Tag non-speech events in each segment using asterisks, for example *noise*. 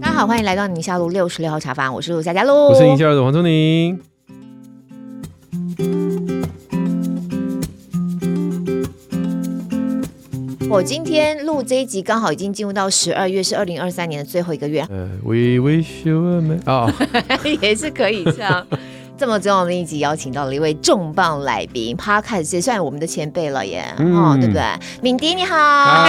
大家好，欢迎来到宁夏路六十六号茶坊，我是陆夏嘉璐，我是宁夏路的黄宗宁。我今天录这一集，刚好已经进入到十二月，是二零二三年的最后一个月。呃，We wish you a merry 啊，*laughs* 也是可以这样。这么重要的一集，邀请到了一位重磅来宾，Podcast 也算我们的前辈了耶，哦、嗯，对不对？敏迪你好，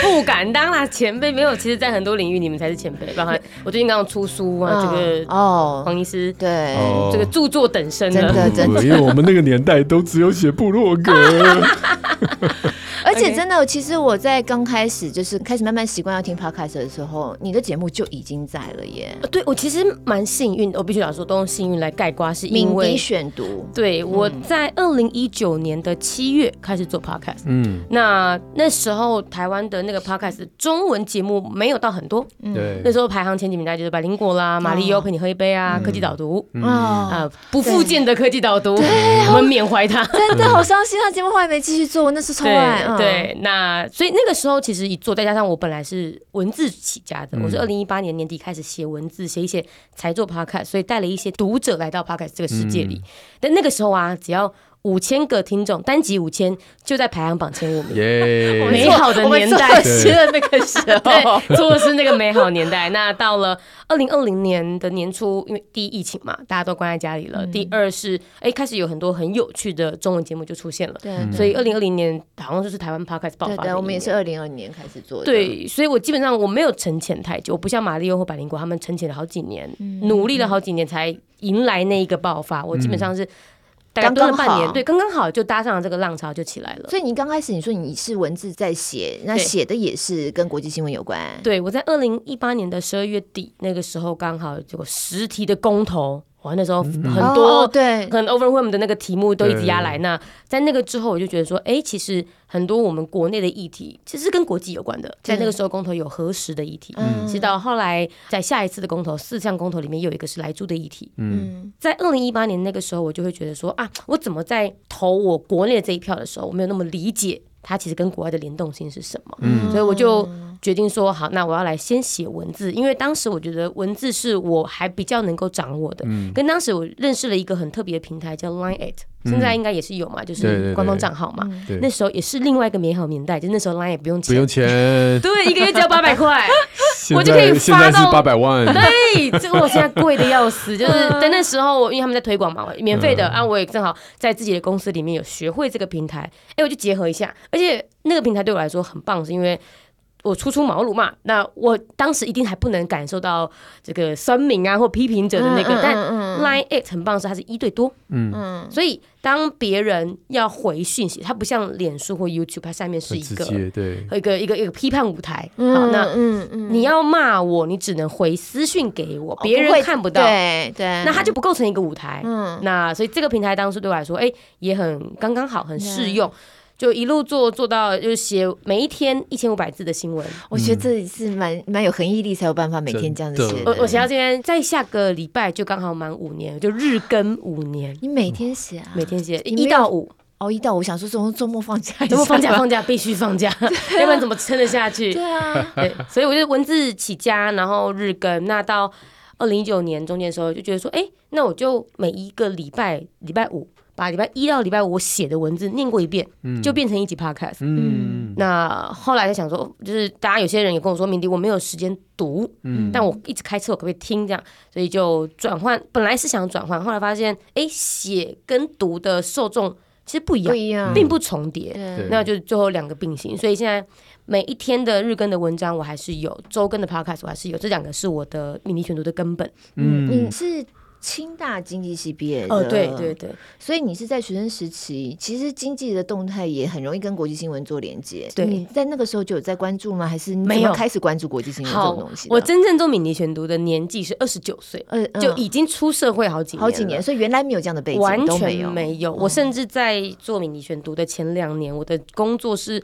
不敢当啦，前辈没有，其实，在很多领域，你们才是前辈。包括 *laughs* 我最近刚刚出书啊，这个哦，黄医师对，这个著作等身的，真的真的，因为我们那个年代都只有写部落格。*laughs* 而且真的其实我在刚开始就是开始慢慢习惯要听 podcast 的时候，你的节目就已经在了耶。对，我其实蛮幸运，我必须要说都用幸运来盖瓜，是因为选读。对，我在二零一九年的七月开始做 podcast，嗯，那那时候台湾的那个 podcast 中文节目没有到很多，对、嗯，那时候排行前几名大概就是百灵果啦、马力欧陪你喝一杯啊、嗯、科技导读，啊、不复见的科技导读，对，我们缅怀他，*laughs* 真的好伤心，他节目后来没继续做，我那是超爱。对，那所以那个时候其实一做，再加上我本来是文字起家的，嗯、我是二零一八年年底开始写文字，写一写才做 podcast，所以带了一些读者来到 podcast 这个世界里。嗯、但那个时候啊，只要。五千个听众，单集五千就在排行榜前五名。Yeah, *laughs* 美好的年代，是那个时候，*laughs* 做的是那个美好年代。那到了二零二零年的年初，因为第一疫情嘛，大家都关在家里了。嗯、第二是，哎、欸，开始有很多很有趣的中文节目就出现了。对，所以二零二零年好像就是台湾 Podcast 爆发的。对，对，我们也是二零二零年开始做的。对，所以我基本上我没有沉潜太久，我不像马力欧或百灵果他们沉潜了好几年，嗯、努力了好几年才迎来那一个爆发。我基本上是。刚蹲了半年，对，刚刚好就搭上了这个浪潮，就起来了。所以你刚开始你说你是文字在写，那写的也是跟国际新闻有关。对，我在二零一八年的十二月底那个时候，刚好有个实体的公投。哇，那时候很多对很 overwhelm 的那个题目都一直压来。那在那个之后，我就觉得说，哎，其实很多我们国内的议题其实是跟国际有关的。在那个时候，公投有核实的议题，直到后来在下一次的公投四项公投里面，有一个是莱猪的议题。嗯，在二零一八年那个时候，我就会觉得说啊，我怎么在投我国内的这一票的时候，我没有那么理解它其实跟国外的联动性是什么。嗯，所以我就。决定说好，那我要来先写文字，因为当时我觉得文字是我还比较能够掌握的。嗯，跟当时我认识了一个很特别的平台叫 Line@，现在应该也是有嘛，就是官方账号嘛。那时候也是另外一个美好年代，就那时候 Line 也不用钱，不用钱，对，一个月只要八百块，我就可以发到八百万。对，这个我现在贵的要死，就是在那时候，因为他们在推广嘛，免费的，啊，我也正好在自己的公司里面有学会这个平台，哎，我就结合一下，而且那个平台对我来说很棒，是因为。我初出茅庐嘛，那我当时一定还不能感受到这个酸民啊或批评者的那个，但 Line@ It 很棒的是它是一对多，嗯。嗯，所以当别人要回讯息，它不像脸书或 YouTube，它下面是一个对。一个一个一个批判舞台，嗯、好，那嗯嗯，你要骂我，你只能回私讯给我，别人看不到，对对，那它就不构成一个舞台，嗯，那所以这个平台当时对我来说，哎，也很刚刚好，很适用。就一路做做到，就是写每一天一千五百字的新闻。我觉得这是蛮蛮有恒毅力才有办法每天这样子写。我我写到今天，在下个礼拜就刚好满五年，就日更五年。你每天写啊？每天写一到五哦，一到五。想说周周末放假，周末放假放假必须放假，*laughs* 要不然怎么撑得下去？对啊，对，所以我就文字起家，然后日更。那到二零一九年中间的时候，就觉得说，哎，那我就每一个礼拜礼拜五。把礼拜一到礼拜五我写的文字念过一遍，嗯、就变成一集 podcast。嗯，那后来就想说，就是大家有些人也跟我说，明迪我没有时间读，嗯，但我一直开车，我可不可以听这样？所以就转换，本来是想转换，后来发现，哎，写跟读的受众其实不一样，不一样，并不重叠，对那就最后两个并行。所以现在每一天的日更的文章我还是有，周更的 podcast 我还是有，这两个是我的敏迪选读的根本。嗯，你是。清大经济系毕业的，哦，对对对，所以你是在学生时期，其实经济的动态也很容易跟国际新闻做连接。对，你在那个时候就有在关注吗？还是没有开始关注国际新闻这种东西？我真正做敏迪选读的年纪是二十九岁，呃，就已经出社会好几年，好几年，所以原来没有这样的背景，完全没有。我甚至在做敏迪选读的前两年，我的工作是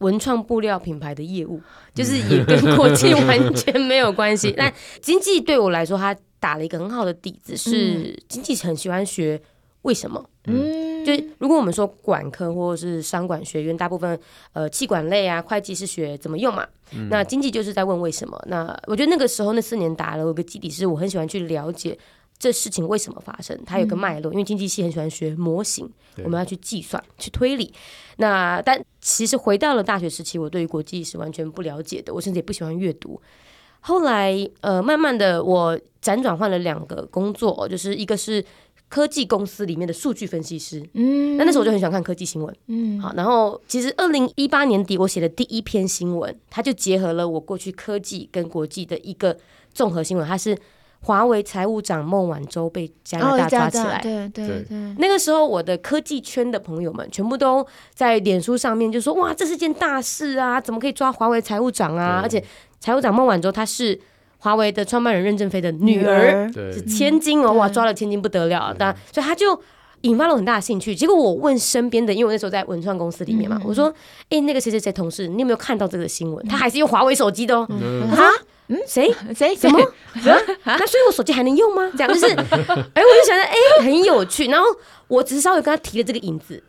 文创布料品牌的业务，就是也 *laughs* 跟国际完全没有关系。*laughs* 但经济对我来说，它打了一个很好的底子，是经济很喜欢学为什么。嗯，就如果我们说管科或者是商管学院，大部分呃企管类啊，会计是学怎么用嘛。嗯、那经济就是在问为什么。那我觉得那个时候那四年打了有个基底，是我很喜欢去了解这事情为什么发生，它有个脉络。嗯、因为经济系很喜欢学模型，我们要去计算、去推理。那但其实回到了大学时期，我对于国际是完全不了解的，我甚至也不喜欢阅读。后来呃，慢慢的我辗转换了两个工作，就是一个是。科技公司里面的数据分析师，嗯，那那时候我就很喜欢看科技新闻，嗯，好，然后其实二零一八年底我写的第一篇新闻，它就结合了我过去科技跟国际的一个综合新闻，它是华为财务长孟晚舟被加拿大抓起来，对对对，那个时候我的科技圈的朋友们全部都在脸书上面就说，哇，这是件大事啊，怎么可以抓华为财务长啊？而且财务长孟晚舟她是。华为的创办人任正非的女儿是千金哦，哇，抓了千金不得了，但所以他就引发了很大的兴趣。结果我问身边的，因为我那时候在文创公司里面嘛，我说：“哎，那个谁谁谁同事，你有没有看到这个新闻？他还是用华为手机的哦。”他说：“嗯，谁 *laughs* 谁什么？*laughs* 那所以我手机还能用吗？这样就是，*laughs* 哎，我就想着，哎，很有趣。然后我只是稍微跟他提了这个影子，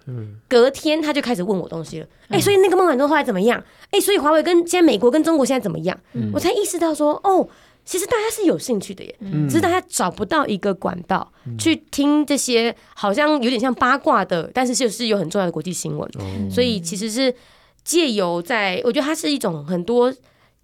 隔天他就开始问我东西了。哎，所以那个孟晚舟后来怎么样？哎，所以华为跟现在美国跟中国现在怎么样？我才意识到说，哦。其实大家是有兴趣的耶，只是大家找不到一个管道去听这些好像有点像八卦的，但是就是有很重要的国际新闻。所以其实是借由在，我觉得它是一种很多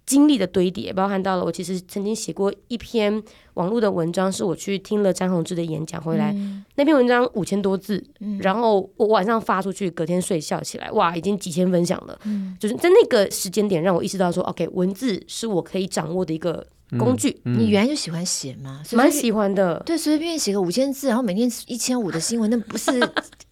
经历的堆叠，包含到了我其实曾经写过一篇网络的文章，是我去听了张宏志的演讲回来，那篇文章五千多字，然后我晚上发出去，隔天睡觉起来，哇，已经几千分享了。就是在那个时间点，让我意识到说，OK，文字是我可以掌握的一个。工具，嗯嗯、你原来就喜欢写嘛？蛮喜欢的。对，随随便便写个五千字，然后每天一千五的新闻，那不是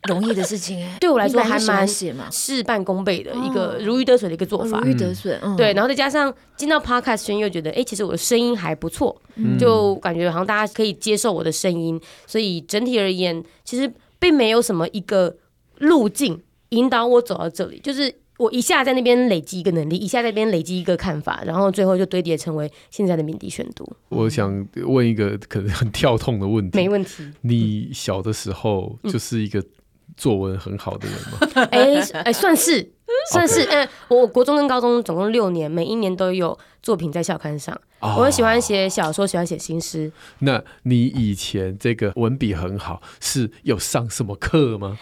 容易的事情哎。对我来说还蛮写嘛，事半功倍的一个如鱼得水的一个做法。如鱼得水，嗯。对，然后再加上进到 Podcast 圈，又觉得哎，其实我的声音还不错，嗯、就感觉好像大家可以接受我的声音，所以整体而言，其实并没有什么一个路径引导我走到这里，就是。我一下在那边累积一个能力，一下在那边累积一个看法，然后最后就堆叠成为现在的敏迪选读。我想问一个可能很跳痛的问题，没问题。你小的时候就是一个作文很好的人吗？哎哎、嗯欸欸，算是算是。嗯 Okay.、欸，我国中跟高中总共六年，每一年都有作品在校刊上。Oh. 我很喜欢写小说，喜欢写新诗。那你以前这个文笔很好，是有上什么课吗？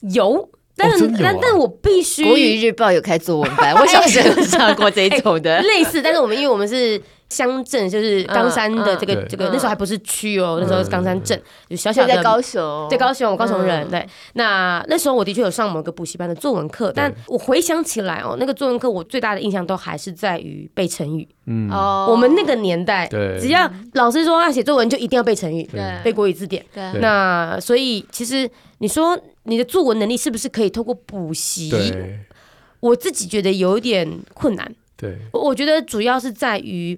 有。但但但我必须，国语日报有开作文班，我小时候有上过这种的 *laughs* 类似。但是我们因为我们是乡镇，就是冈山的这个这个那时候还不是区哦，那时候是冈山镇，有小小的在高雄，对高雄，我高雄人。对，那那时候我的确有上某个补习班的作文课，但我回想起来哦，那个作文课我最大的印象都还是在于背成语。嗯，哦，我们那个年代，对，只要老师说要写作文，就一定要背成语，对，背国语字典。对，那所以其实你说。你的作文能力是不是可以透过补习？我自己觉得有一点困难。对，我觉得主要是在于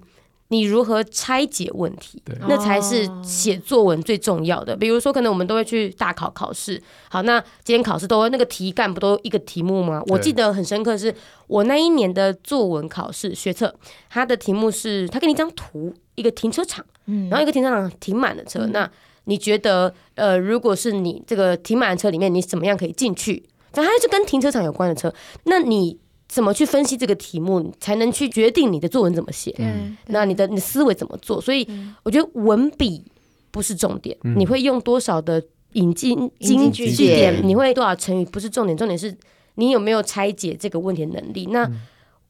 你如何拆解问题，那才是写作文最重要的。比如说，可能我们都会去大考考试，好，那今天考试都那个题干不都一个题目吗？我记得很深刻，是我那一年的作文考试学测，它的题目是他给你一张图，一个停车场，嗯，然后一个停车场停满了车，嗯、那。你觉得，呃，如果是你这个停满的车里面，你怎么样可以进去？反正它就跟停车场有关的车，那你怎么去分析这个题目，才能去决定你的作文怎么写？嗯，那你的你的思维怎么做？所以我觉得文笔不是重点，嗯、你会用多少的引经金句点，你会多少成语不是重点，重点是你有没有拆解这个问题的能力。那。嗯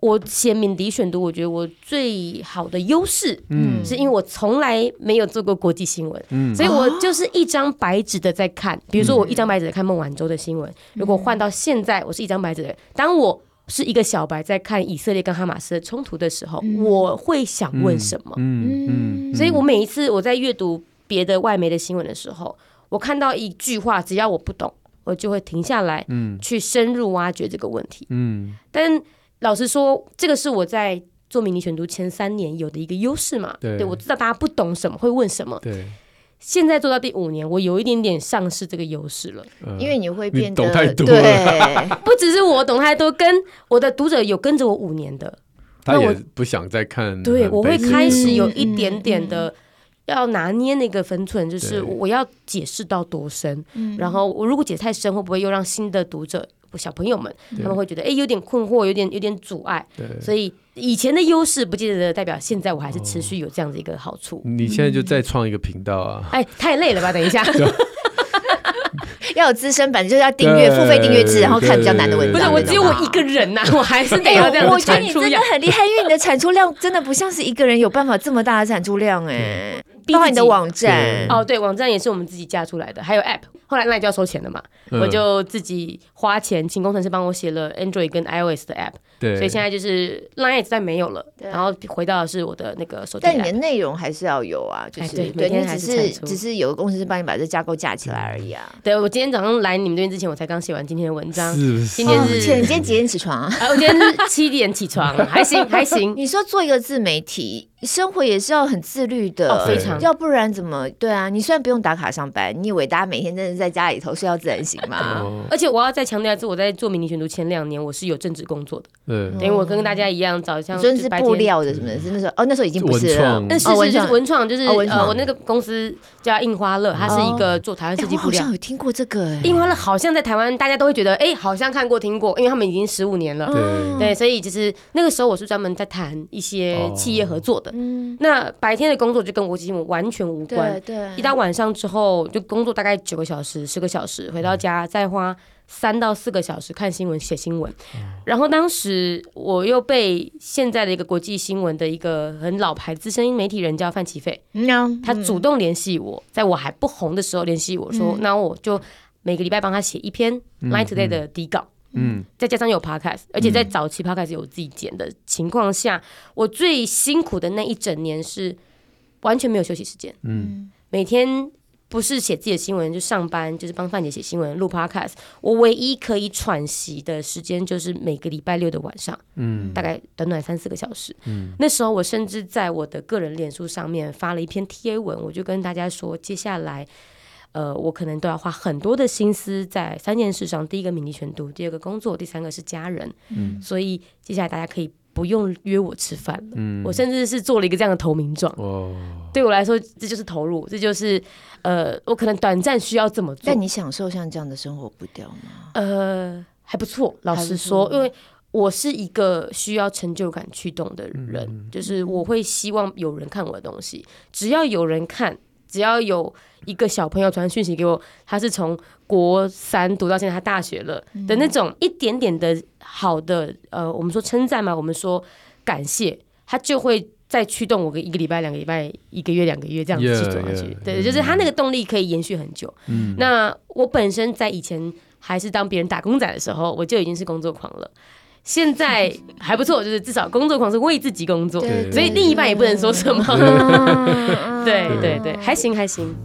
我写敏迪选读，我觉得我最好的优势，嗯，是因为我从来没有做过国际新闻，嗯，所以我就是一张白纸的在看。比如说，我一张白纸在看孟晚舟的新闻，如果换到现在，我是一张白纸的。当我是一个小白在看以色列跟哈马斯的冲突的时候，我会想问什么？嗯嗯，所以我每一次我在阅读别的外媒的新闻的时候，我看到一句话，只要我不懂，我就会停下来，嗯，去深入挖掘这个问题，嗯，但。老实说，这个是我在做迷你选读前三年有的一个优势嘛？对，对，我知道大家不懂什么会问什么。对，现在做到第五年，我有一点点丧失这个优势了，嗯、因为你会变得懂太多了。对，*laughs* 不只是我懂太多，跟我的读者有跟着我五年的，他也不想再看。对，我会开始有一点点的要拿捏那个分寸，就是我要解释到多深，然后我如果解太深，会不会又让新的读者小朋友们他们会觉得哎有点困惑，有点有点阻碍，所以以前的优势不见得代表现在我还是持续有这样的一个好处。你现在就再创一个频道啊？哎，太累了吧？等一下。*laughs* 要有资深版，就是要订阅付费订阅制，然后看比较难的文章。不是，我只有我一个人呐，我还是得要这样。我觉得你真的很厉害，因为你的产出量真的不像是一个人有办法这么大的产出量哎。包括你的网站哦，对，网站也是我们自己架出来的，还有 App。后来那就要收钱了嘛，我就自己花钱请工程师帮我写了 Android 跟 iOS 的 App。对，所以现在就是 Line 再没有了，然后回到的是我的那个手机。但你的内容还是要有啊，就是对，你只是只是有个公司帮你把这架构架起来而已啊。对，我今天早上来你们这边之前，我才刚写完今天的文章。是，今天是，你今天几点起床啊？我今天是七点起床，还行还行。你说做一个自媒体，生活也是要很自律的，非常，要不然怎么对啊？你虽然不用打卡上班，你以为大家每天真的在家里头睡到自然醒吗？*laughs* 而且我要再强调一次，我在做迷你选读前两年，我是有正职工作的。对，等于我跟大家一样，早上真是布料的什么？是那时候哦，那时候已经不是了。但是是就是文创，就是呃，我那个公司叫印花乐，它是一个做台湾设计布料。好像有听过这个哎，印花乐好像在台湾大家都会觉得哎，好像看过听过，因为他们已经十五年了。对，所以就是那个时候我是专门在谈一些企业合作的。嗯，那白天的工作就跟国际新闻完全无关。对，一到晚上之后就工作大概九个小时、十个小时，回到家再花。三到四个小时看新闻、写新闻，然后当时我又被现在的一个国际新闻的一个很老牌资深媒体人叫范琪斐，他主动联系我，在我还不红的时候联系我说，那我就每个礼拜帮他写一篇 Line Today 的底稿，嗯，再加上有 Podcast，而且在早期 Podcast 有自己剪的情况下，我最辛苦的那一整年是完全没有休息时间，嗯，每天。不是写自己的新闻就上班，就是帮范姐写新闻、录 Podcast。我唯一可以喘息的时间就是每个礼拜六的晚上，嗯，大概短短三四个小时。嗯，那时候我甚至在我的个人脸书上面发了一篇贴文，我就跟大家说，接下来，呃，我可能都要花很多的心思在三件事上：第一个，名利全度；第二个，工作；第三个是家人。嗯，所以接下来大家可以。不用约我吃饭了，嗯，我甚至是做了一个这样的投名状。哦，对我来说，这就是投入，这就是呃，我可能短暂需要这么做。但你享受像这样的生活步调吗？呃，还不错，老实说，因为我是一个需要成就感驱动的人，嗯，就是我会希望有人看我的东西，只要有人看，只要有一个小朋友传讯息给我，他是从国三读到现在，他大学了的那种一点点的。好的，呃，我们说称赞嘛，我们说感谢，他就会再驱动我个一个礼拜、两个礼拜、一个月、两个月这样子去走下去。Yeah, yeah, 对，就是他那个动力可以延续很久。嗯，那我本身在以前还是当别人打工仔的时候，我就已经是工作狂了。现在还不错，就是至少工作狂是为自己工作，对所以另一半也不能说什么。*laughs* 对对对，还行还行。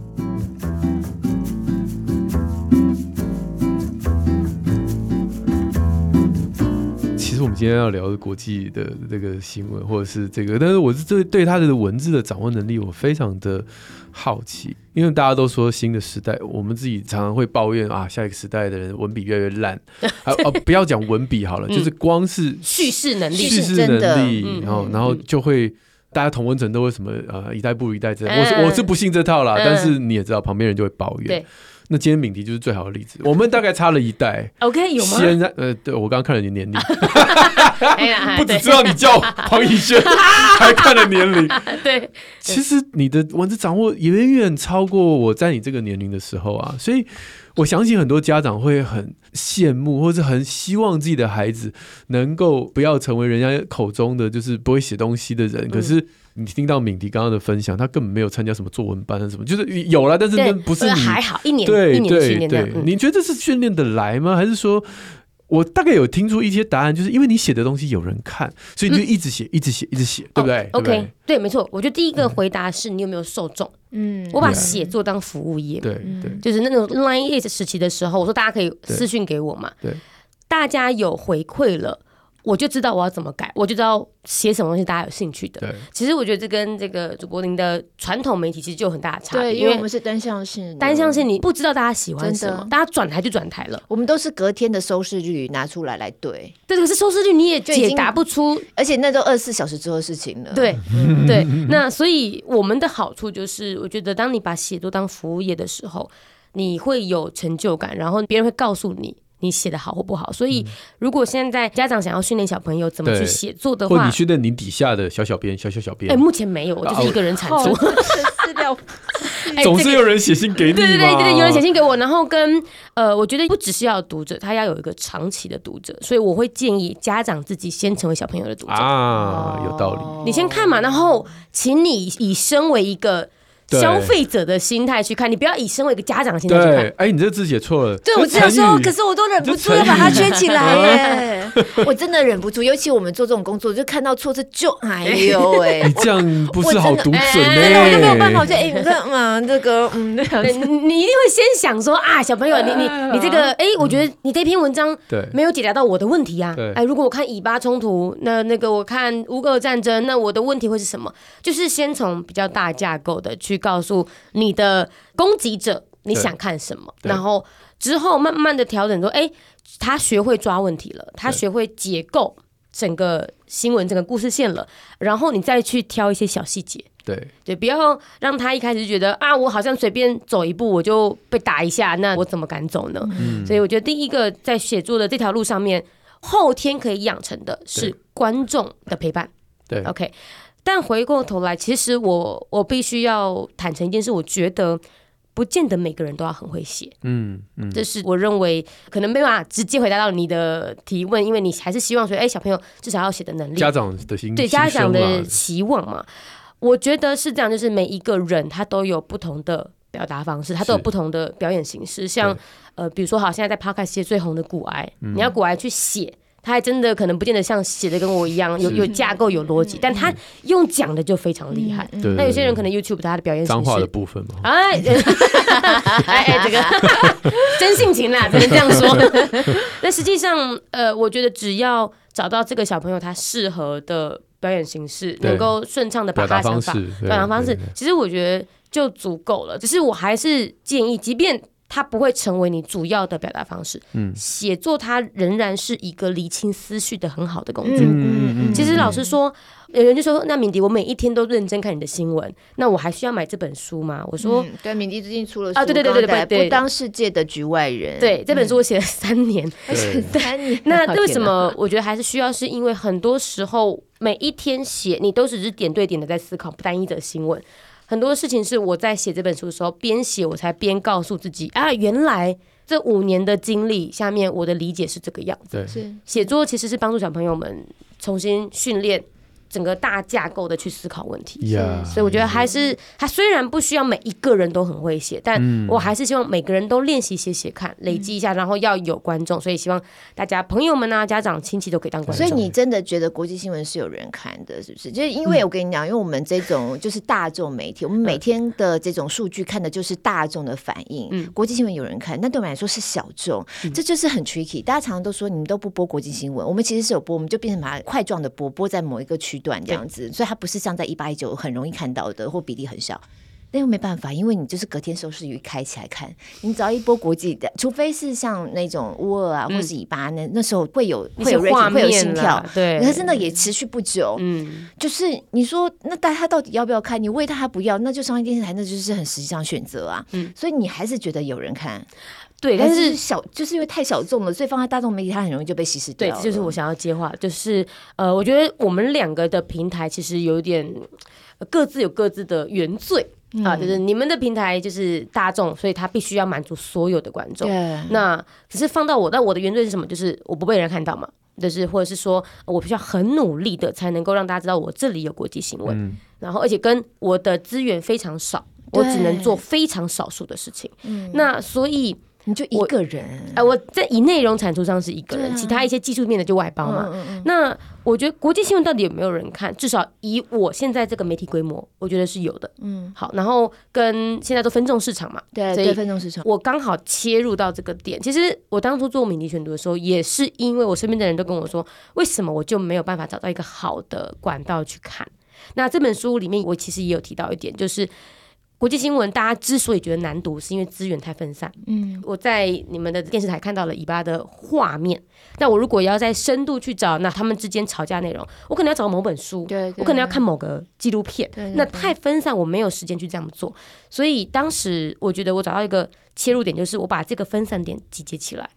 们今天要聊的国际的这个新闻，或者是这个，但是我是对对他的文字的掌握能力，我非常的好奇，因为大家都说新的时代，我们自己常常会抱怨啊，下一个时代的人文笔越来越烂，*laughs* 啊啊，不要讲文笔好了，就是光是叙事能力，叙事能力，然后然后就会大家同温层都会什么呃，一代不如一代这样，我是我是不信这套啦，但是你也知道，旁边人就会抱怨。那今天敏迪就是最好的例子，我们大概差了一代。*laughs* OK，有吗？现在呃，对我刚刚看了你年龄，*laughs* 不只知道你叫黄以轩，*laughs* 还看了年龄。对，其实你的文字掌握远远超过我在你这个年龄的时候啊，所以我相信很多家长会很羡慕，或者很希望自己的孩子能够不要成为人家口中的就是不会写东西的人，可是。你听到敏迪刚刚的分享，他根本没有参加什么作文班什么，就是有了，但是那不是你还好一年，对一年训练对，你觉得这是训练的来吗？还是说我大概有听出一些答案，就是因为你写的东西有人看，所以你就一直写，一直写，一直写，对不对？OK，对，没错。我觉得第一个回答是你有没有受众？嗯，我把写作当服务业，对对，就是那种 Line It 时期的时候，我说大家可以私信给我嘛，对，大家有回馈了。我就知道我要怎么改，我就知道写什么东西大家有兴趣的。对，其实我觉得这跟这个主播您的传统媒体其实就有很大的差别。对，因为我们是单向性，单向性你不知道大家喜欢什么，大家转台就转台了。我们都是隔天的收视率拿出来来对，对，可是收视率你也解答不出，而且那都二十四小时之后的事情了。对，对，那所以我们的好处就是，我觉得当你把写作当服务业的时候，你会有成就感，然后别人会告诉你。你写的好或不好，所以如果现在家长想要训练小朋友怎么去写作的话，或你训练你底下的小小编、小小小编，哎，目前没有，我就是一个人产出。总是有人写信给你，对对对对，有人写信给我，然后跟呃，我觉得不只是要有读者，他要有一个长期的读者，所以我会建议家长自己先成为小朋友的读者啊，有道理。你先看嘛，然后请你以身为一个。消费者的心态去看，你不要以身为一个家长的心态去看。哎，你这字写错了。对，我这样说，可是我都忍不住要把它圈起来耶。*laughs* *laughs* 我真的忍不住，尤其我们做这种工作，就看到错字就哎呦 *laughs* 哎。你这样不是好读准呢？我就没有办法，我就哎，你看嘛，这个嗯，你你一定会先想说啊，小朋友，你你你这个哎，我觉得你这篇文章对没有解答到我的问题啊。哎，如果我看以巴冲突，那那个我看乌俄战争，那我的问题会是什么？就是先从比较大架构的去。告诉你的攻击者你想看什么，然后之后慢慢的调整说，哎，他学会抓问题了，他学会解构整个新闻、整个故事线了，然后你再去挑一些小细节，对。对，不要让他一开始觉得啊，我好像随便走一步我就被打一下，那我怎么敢走呢？嗯，所以我觉得第一个在写作的这条路上面，后天可以养成的是观众的陪伴，对，OK。但回过头来，其实我我必须要坦诚一件事，我觉得不见得每个人都要很会写，嗯嗯，这是我认为可能没办法直接回答到你的提问，因为你还是希望说，哎，小朋友至少要写的能力，家长的心对家长的期望嘛，我觉得是这样，就是每一个人他都有不同的表达方式，他都有不同的表演形式，像呃，比如说好，现在在 Podcast 最红的古癌，嗯、你要古癌去写。他还真的可能不见得像写的跟我一样有有架构有逻辑，但他用讲的就非常厉害。那有些人可能 YouTube 他的表演脏话的部分嘛，哎 *laughs* 哎，这个 *laughs* 真性情啦，只能这样说。*laughs* 那实际上，呃，我觉得只要找到这个小朋友他适合的表演形式，能够顺畅的把他的想法表达方式，其实我觉得就足够了。只是我还是建议，即便。它不会成为你主要的表达方式。嗯，写作它仍然是一个理清思绪的很好的工具。嗯嗯嗯。其实老实说，有人就说：“那敏迪，我每一天都认真看你的新闻，那我还需要买这本书吗？”我说：“对，敏迪最近出了书啊，对对对对对，不当世界的局外人。对，这本书我写了三年，*laughs* 三年。那 *laughs* 为什么我觉得还是需要？是因为很多时候每一天写，你都只是点对点的在思考单一的新闻。”很多事情是我在写这本书的时候边写，我才边告诉自己啊，原来这五年的经历下面，我的理解是这个样子。对，是写作其实是帮助小朋友们重新训练。整个大架构的去思考问题，yeah, 所以我觉得还是他虽然不需要每一个人都很会写，但我还是希望每个人都练习写写看，累积一下，然后要有观众。所以希望大家朋友们啊、家长、亲戚都可以当观众。所以你真的觉得国际新闻是有人看的，是不是？就是因为我跟你讲，因为我们这种就是大众媒体，我们每天的这种数据看的就是大众的反应。嗯，国际新闻有人看，那对我们来说是小众，这就是很 tricky。大家常常都说你们都不播国际新闻，我们其实是有播，我们就变成把它块状的播，播在某一个区。段这样子，所以它不是像在一八一九很容易看到的，或比例很小。那又没办法，因为你就是隔天收视率开起来看，你只要一波国际的，除非是像那种乌尔啊，或是以巴那那时候会有会有画面，会有心跳，对，可是那也持续不久。嗯，就是你说那大家到底要不要看？你喂他他不要，那就商业电视台那就是很实际上选择啊。嗯，所以你还是觉得有人看。对，但是小就是因为太小众了，所以放在大众媒体，它很容易就被稀释掉。对，这就是我想要接话，就是呃，我觉得我们两个的平台其实有点各自有各自的原罪、嗯、啊，就是你们的平台就是大众，所以它必须要满足所有的观众。对那只是放到我，那我的原罪是什么？就是我不被人看到嘛，就是或者是说我必须要很努力的才能够让大家知道我这里有国际新闻，嗯、然后而且跟我的资源非常少，我只能做非常少数的事情。嗯、那所以。你就一个人，哎，我在以内容产出上是一个人，其他一些技术面的就外包嘛。那我觉得国际新闻到底有没有人看？至少以我现在这个媒体规模，我觉得是有的。嗯，好，然后跟现在都分众市场嘛，对，对，分众市场，我刚好切入到这个点。其实我当初做敏迪选读的时候，也是因为我身边的人都跟我说，为什么我就没有办法找到一个好的管道去看？那这本书里面，我其实也有提到一点，就是。国际新闻，大家之所以觉得难读，是因为资源太分散。嗯，我在你们的电视台看到了以巴的画面，那我如果要在深度去找，那他们之间吵架内容，我可能要找某本书，对，我可能要看某个纪录片，那太分散，我没有时间去这样做。所以当时我觉得我找到一个切入点，就是我把这个分散点集结起来，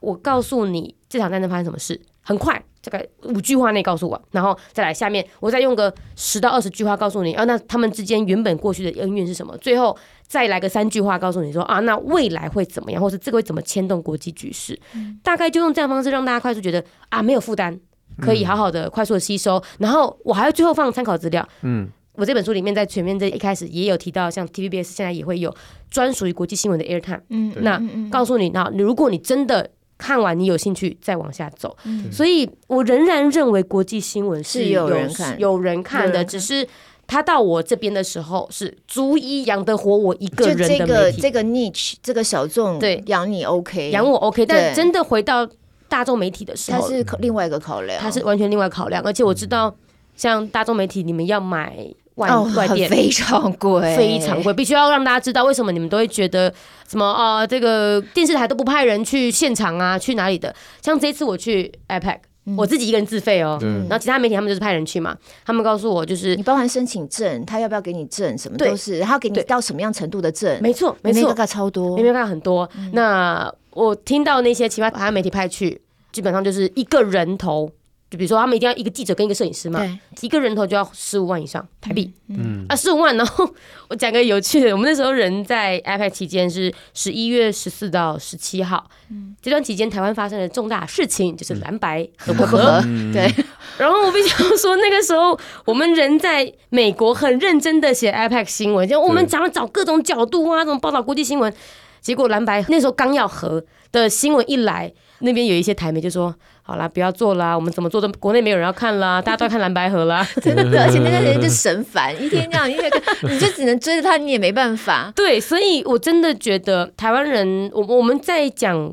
我告诉你这场战争发生什么事，很快。大概五句话内告诉我，然后再来下面，我再用个十到二十句话告诉你啊，那他们之间原本过去的恩怨是什么？最后再来个三句话告诉你说啊，那未来会怎么样，或是这个会怎么牵动国际局势？嗯、大概就用这样方式让大家快速觉得啊，没有负担，可以好好的快速的吸收。嗯、然后我还要最后放参考资料。嗯，我这本书里面在前面这一开始也有提到，像 TVBS 现在也会有专属于国际新闻的 Airtime。嗯，那告诉你，那如果你真的。看完你有兴趣再往下走，嗯、所以我仍然认为国际新闻是有人看。有人看的，只是他到我这边的时候是足以养得活我一个人的这个这个 niche 这个小众对。养你 OK 养我 OK，但真的回到大众媒体的时候，它是另外一个考量，它是完全另外考量，而且我知道像大众媒体你们要买。外外电非常贵，*laughs* 非常贵，必须要让大家知道为什么你们都会觉得什么啊？这个电视台都不派人去现场啊？去哪里的？像这次我去 IPAC 我自己一个人自费哦。然后其他媒体他们就是派人去嘛。他们告诉我，就是你包含申请证，他要不要给你证，什么都是，然后给你到什么样程度的证？没错，没错，超多，没错，很多。那我听到那些其他台湾媒体派去，基本上就是一个人头。就比如说，他们一定要一个记者跟一个摄影师嘛，一个人头就要十五万以上台币，嗯，啊十五万。然后我讲个有趣的，我们那时候人在 IPAC 期间是十一月十四到十七号，嗯，这段期间台湾发生了重大事情，就是蓝白合不合？对。然后我必须要说，那个时候我们人在美国很认真的写 IPAC 新闻，就我们讲了找各种角度啊，怎么报道国际新闻。结果蓝白那时候刚要合的新闻一来，那边有一些台媒就说。好啦，不要做啦！我们怎么做都？国内没有人要看啦，*laughs* 大家都要看蓝白盒啦。*laughs* 真的，而且那个人就神烦，一天这样，一天 *laughs* 你就只能追着他，你也没办法。对，所以我真的觉得台湾人，我我们在讲。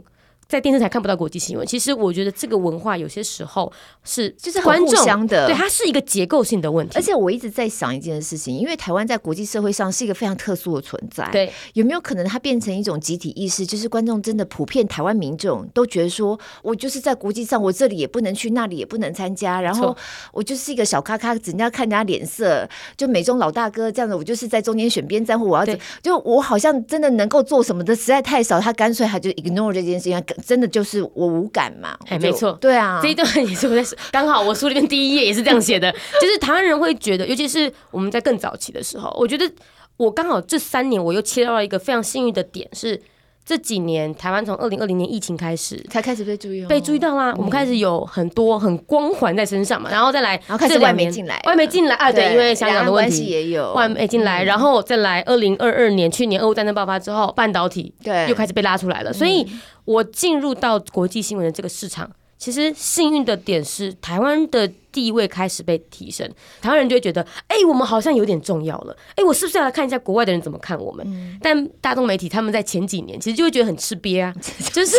在电视台看不到国际新闻，其实我觉得这个文化有些时候是就是很互相的，对，它是一个结构性的问题。而且我一直在想一件事情，因为台湾在国际社会上是一个非常特殊的存在，对，有没有可能它变成一种集体意识？就是观众真的普遍台湾民众都觉得说，我就是在国际上，我这里也不能去，那里也不能参加，然后我就是一个小咖咖，人家看人家脸色，就美中老大哥这样的，我就是在中间选边站，或我要对就我好像真的能够做什么的实在太少，他干脆他就 ignore 这件事情。真的就是我无感嘛？哎，没错，对啊，这一段也是我在 *laughs* 刚好我书里面第一页也是这样写的，就是台湾人会觉得，尤其是我们在更早期的时候，我觉得我刚好这三年我又切到了一个非常幸运的点是。这几年，台湾从二零二零年疫情开始才开始被注意，被注意到啦。我们开始有很多很光环在身上嘛，然后再来，然后开始外媒进来，外媒进来啊，对，因为香港的问题也有。外媒进来，然后再来二零二二年，去年俄乌战争爆发之后，半导体对。又开始被拉出来了，所以我进入到国际新闻的这个市场。其实幸运的点是，台湾的地位开始被提升，台湾人就会觉得，哎、欸，我们好像有点重要了，哎、欸，我是不是要来看一下国外的人怎么看我们？嗯、但大众媒体他们在前几年其实就会觉得很吃瘪啊，*laughs* 就是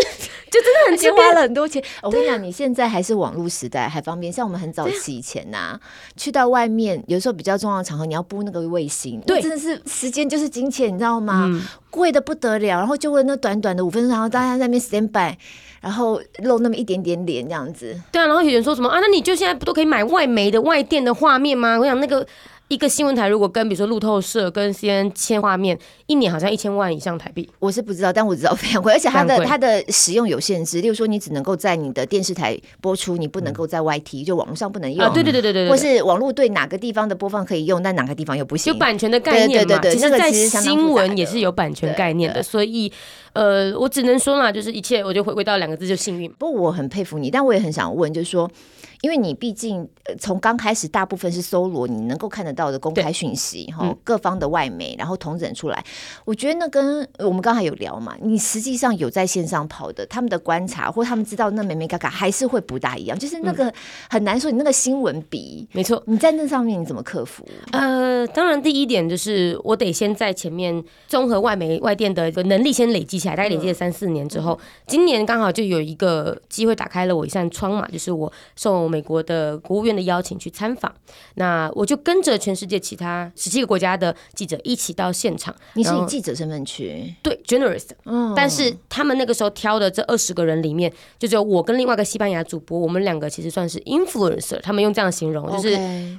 就真的很吃瘪，花了很多钱。*laughs* 我跟你讲，你现在还是网络时代，还方便。像我们很早期以前呐、啊，去到外面，有时候比较重要的场合，你要播那个卫星，对，真的是时间就是金钱，你知道吗？嗯、贵的不得了，然后就为那短短的五分钟，然后大家在那边 stand by。然后露那么一点点脸这样子，对啊，然后有人说什么啊？那你就现在不都可以买外媒的外电的画面吗？我想那个一个新闻台如果跟比如说路透社跟 CNN 签画面，一年好像一千万以上台币，我是不知道，但我知道非常贵，而且它的它的使用有限制，例如说你只能够在你的电视台播出，你不能够在 YT 就网络上不能用。啊，对对对对对，或是网络对哪个地方的播放可以用，但哪个地方又不行，就版权的概念嘛，对对对，其实在新闻也是有版权概念的，所以。呃，我只能说嘛，就是一切，我就回归到两个字，就幸运。不过我很佩服你，但我也很想问，就是说，因为你毕竟从刚开始大部分是搜罗你能够看得到到的公开讯息，哈，各方的外媒，然后统整出来。我觉得那跟我们刚才有聊嘛，你实际上有在线上跑的，他们的观察或他们知道那美眉角角还是会不大一样，就是那个很难说。你那个新闻比没错，你在那上面你怎么克服？呃，当然第一点就是我得先在前面综合外媒外电的一个能力先累积起来，大概累积了三四年之后，今年刚好就有一个机会打开了我一扇窗嘛，就是我受美国的国务院的邀请去参访，那我就跟着全世界其他十七个国家的记者一起到现场。你是以记者身份去？对，journalist。嗯，但是他们那个时候挑的这二十个人里面，就只有我跟另外一个西班牙主播，我们两个其实算是 influencer。他们用这样形容，就是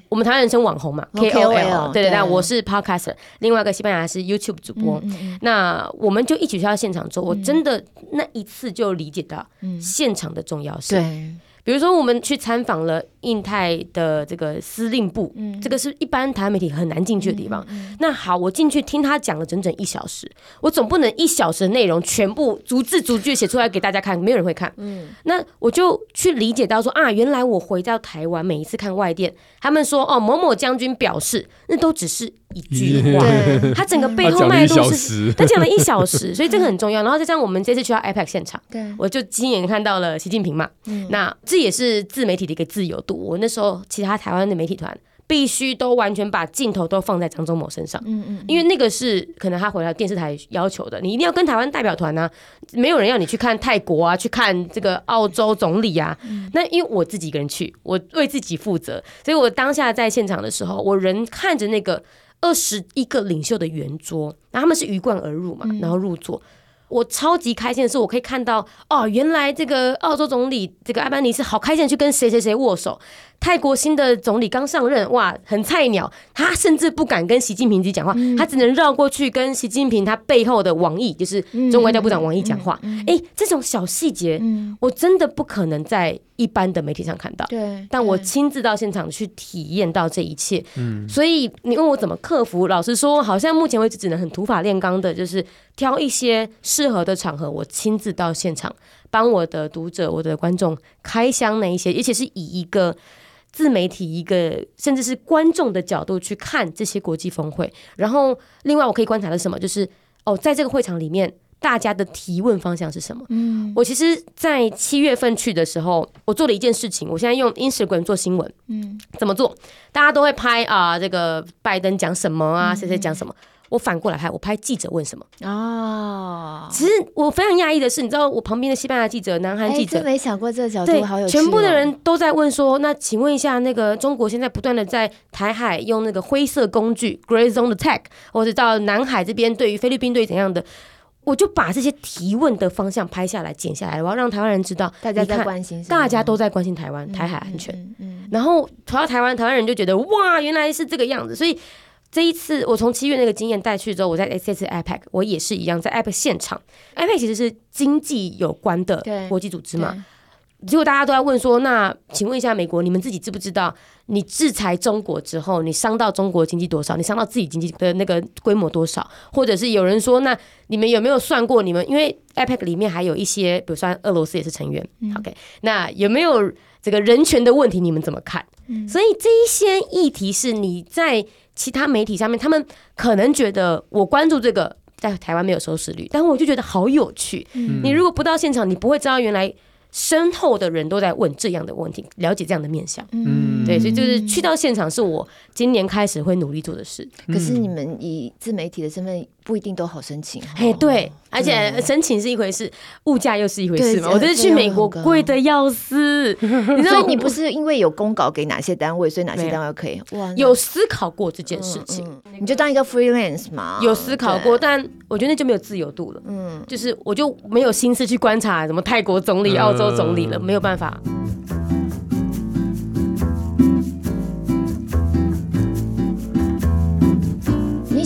我们台湾人称网红嘛，KOL。对对对，我是 podcaster，另外一个西班牙是 YouTube 主播。那我们就一起去到现场之后，我真的那一次就理解到现场的重要性。对。比如说，我们去参访了印太的这个司令部，嗯，这个是一般台湾媒体很难进去的地方。那好，我进去听他讲了整整一小时，我总不能一小时的内容全部逐字逐句写出来给大家看，没有人会看。嗯，那我就去理解到说啊，原来我回到台湾，每一次看外电，他们说哦，某某将军表示，那都只是一句话，*laughs* 对他整个背后脉络是，他讲了一小时，所以这个很重要。然后再加上我们这次去到 IPAC 现场，对，我就亲眼看到了习近平嘛，嗯，那。这也是自媒体的一个自由度。我那时候，其他台湾的媒体团必须都完全把镜头都放在张忠谋身上，嗯嗯，因为那个是可能他回来电视台要求的，你一定要跟台湾代表团呢、啊，没有人要你去看泰国啊，去看这个澳洲总理啊。嗯、那因为我自己一个人去，我为自己负责，所以我当下在现场的时候，我人看着那个二十一个领袖的圆桌，然后他们是鱼贯而入嘛，然后入座。嗯我超级开心的是，我可以看到哦，原来这个澳洲总理这个阿班尼是好开心的去跟谁谁谁握手。泰国新的总理刚上任，哇，很菜鸟，他甚至不敢跟习近平自己讲话，嗯、他只能绕过去跟习近平他背后的王毅，就是中国外交部长王毅讲话。哎、嗯嗯嗯欸，这种小细节，嗯、我真的不可能在一般的媒体上看到。对，但我亲自到现场去体验到这一切。嗯，所以你问我怎么克服？老实说，好像目前为止只能很土法炼钢的，就是挑一些适合的场合，我亲自到现场帮我的读者、我的观众开箱那一些，而且是以一个。自媒体一个甚至是观众的角度去看这些国际峰会，然后另外我可以观察的是什么？就是哦，在这个会场里面，大家的提问方向是什么？嗯，我其实，在七月份去的时候，我做了一件事情。我现在用 Instagram 做新闻，嗯，怎么做？大家都会拍啊，这个拜登讲什么啊，谁谁讲什么。我反过来拍，我拍记者问什么啊？其实我非常讶异的是，你知道我旁边的西班牙记者、南韩记者，真没想过这个角度，好有趣。全部的人都在问说，那请问一下，那个中国现在不断的在台海用那个灰色工具 （gray zone attack），或者到南海这边对于菲律宾队怎样的？我就把这些提问的方向拍下来、剪下来，我要让台湾人知道，大家在关心，大家都在关心台湾、台海安全。然后跑到台湾，台湾人就觉得哇，原来是这个样子，所以。这一次我从七月那个经验带去之后，我在这次 IPAC 我也是一样在 IPAC 现场。，IPAC 其实是经济有关的国际组织嘛，结果大家都在问说，那请问一下美国，你们自己知不知道，你制裁中国之后，你伤到中国经济多少？你伤到自己经济的那个规模多少？或者是有人说，那你们有没有算过？你们因为 APEC 里面还有一些，比如说俄罗斯也是成员。嗯、OK，那有没有这个人权的问题？你们怎么看？嗯、所以这一些议题是你在。其他媒体上面，他们可能觉得我关注这个在台湾没有收视率，但我就觉得好有趣。嗯、你如果不到现场，你不会知道原来身后的人都在问这样的问题，了解这样的面相。嗯，对，所以就是去到现场是我今年开始会努力做的事。可是你们以自媒体的身份。不一定都好申请，哎，对，而且申请是一回事，物价又是一回事嘛。我这次去美国贵的要死，*laughs* 你知道，你不是因为有公稿给哪些单位，所以哪些单位可以？哇，有思考过这件事情，你就当一个 freelance 嘛。有思考过，但我觉得那就没有自由度了。嗯，就是我就没有心思去观察什么泰国总理、澳洲总理了，没有办法。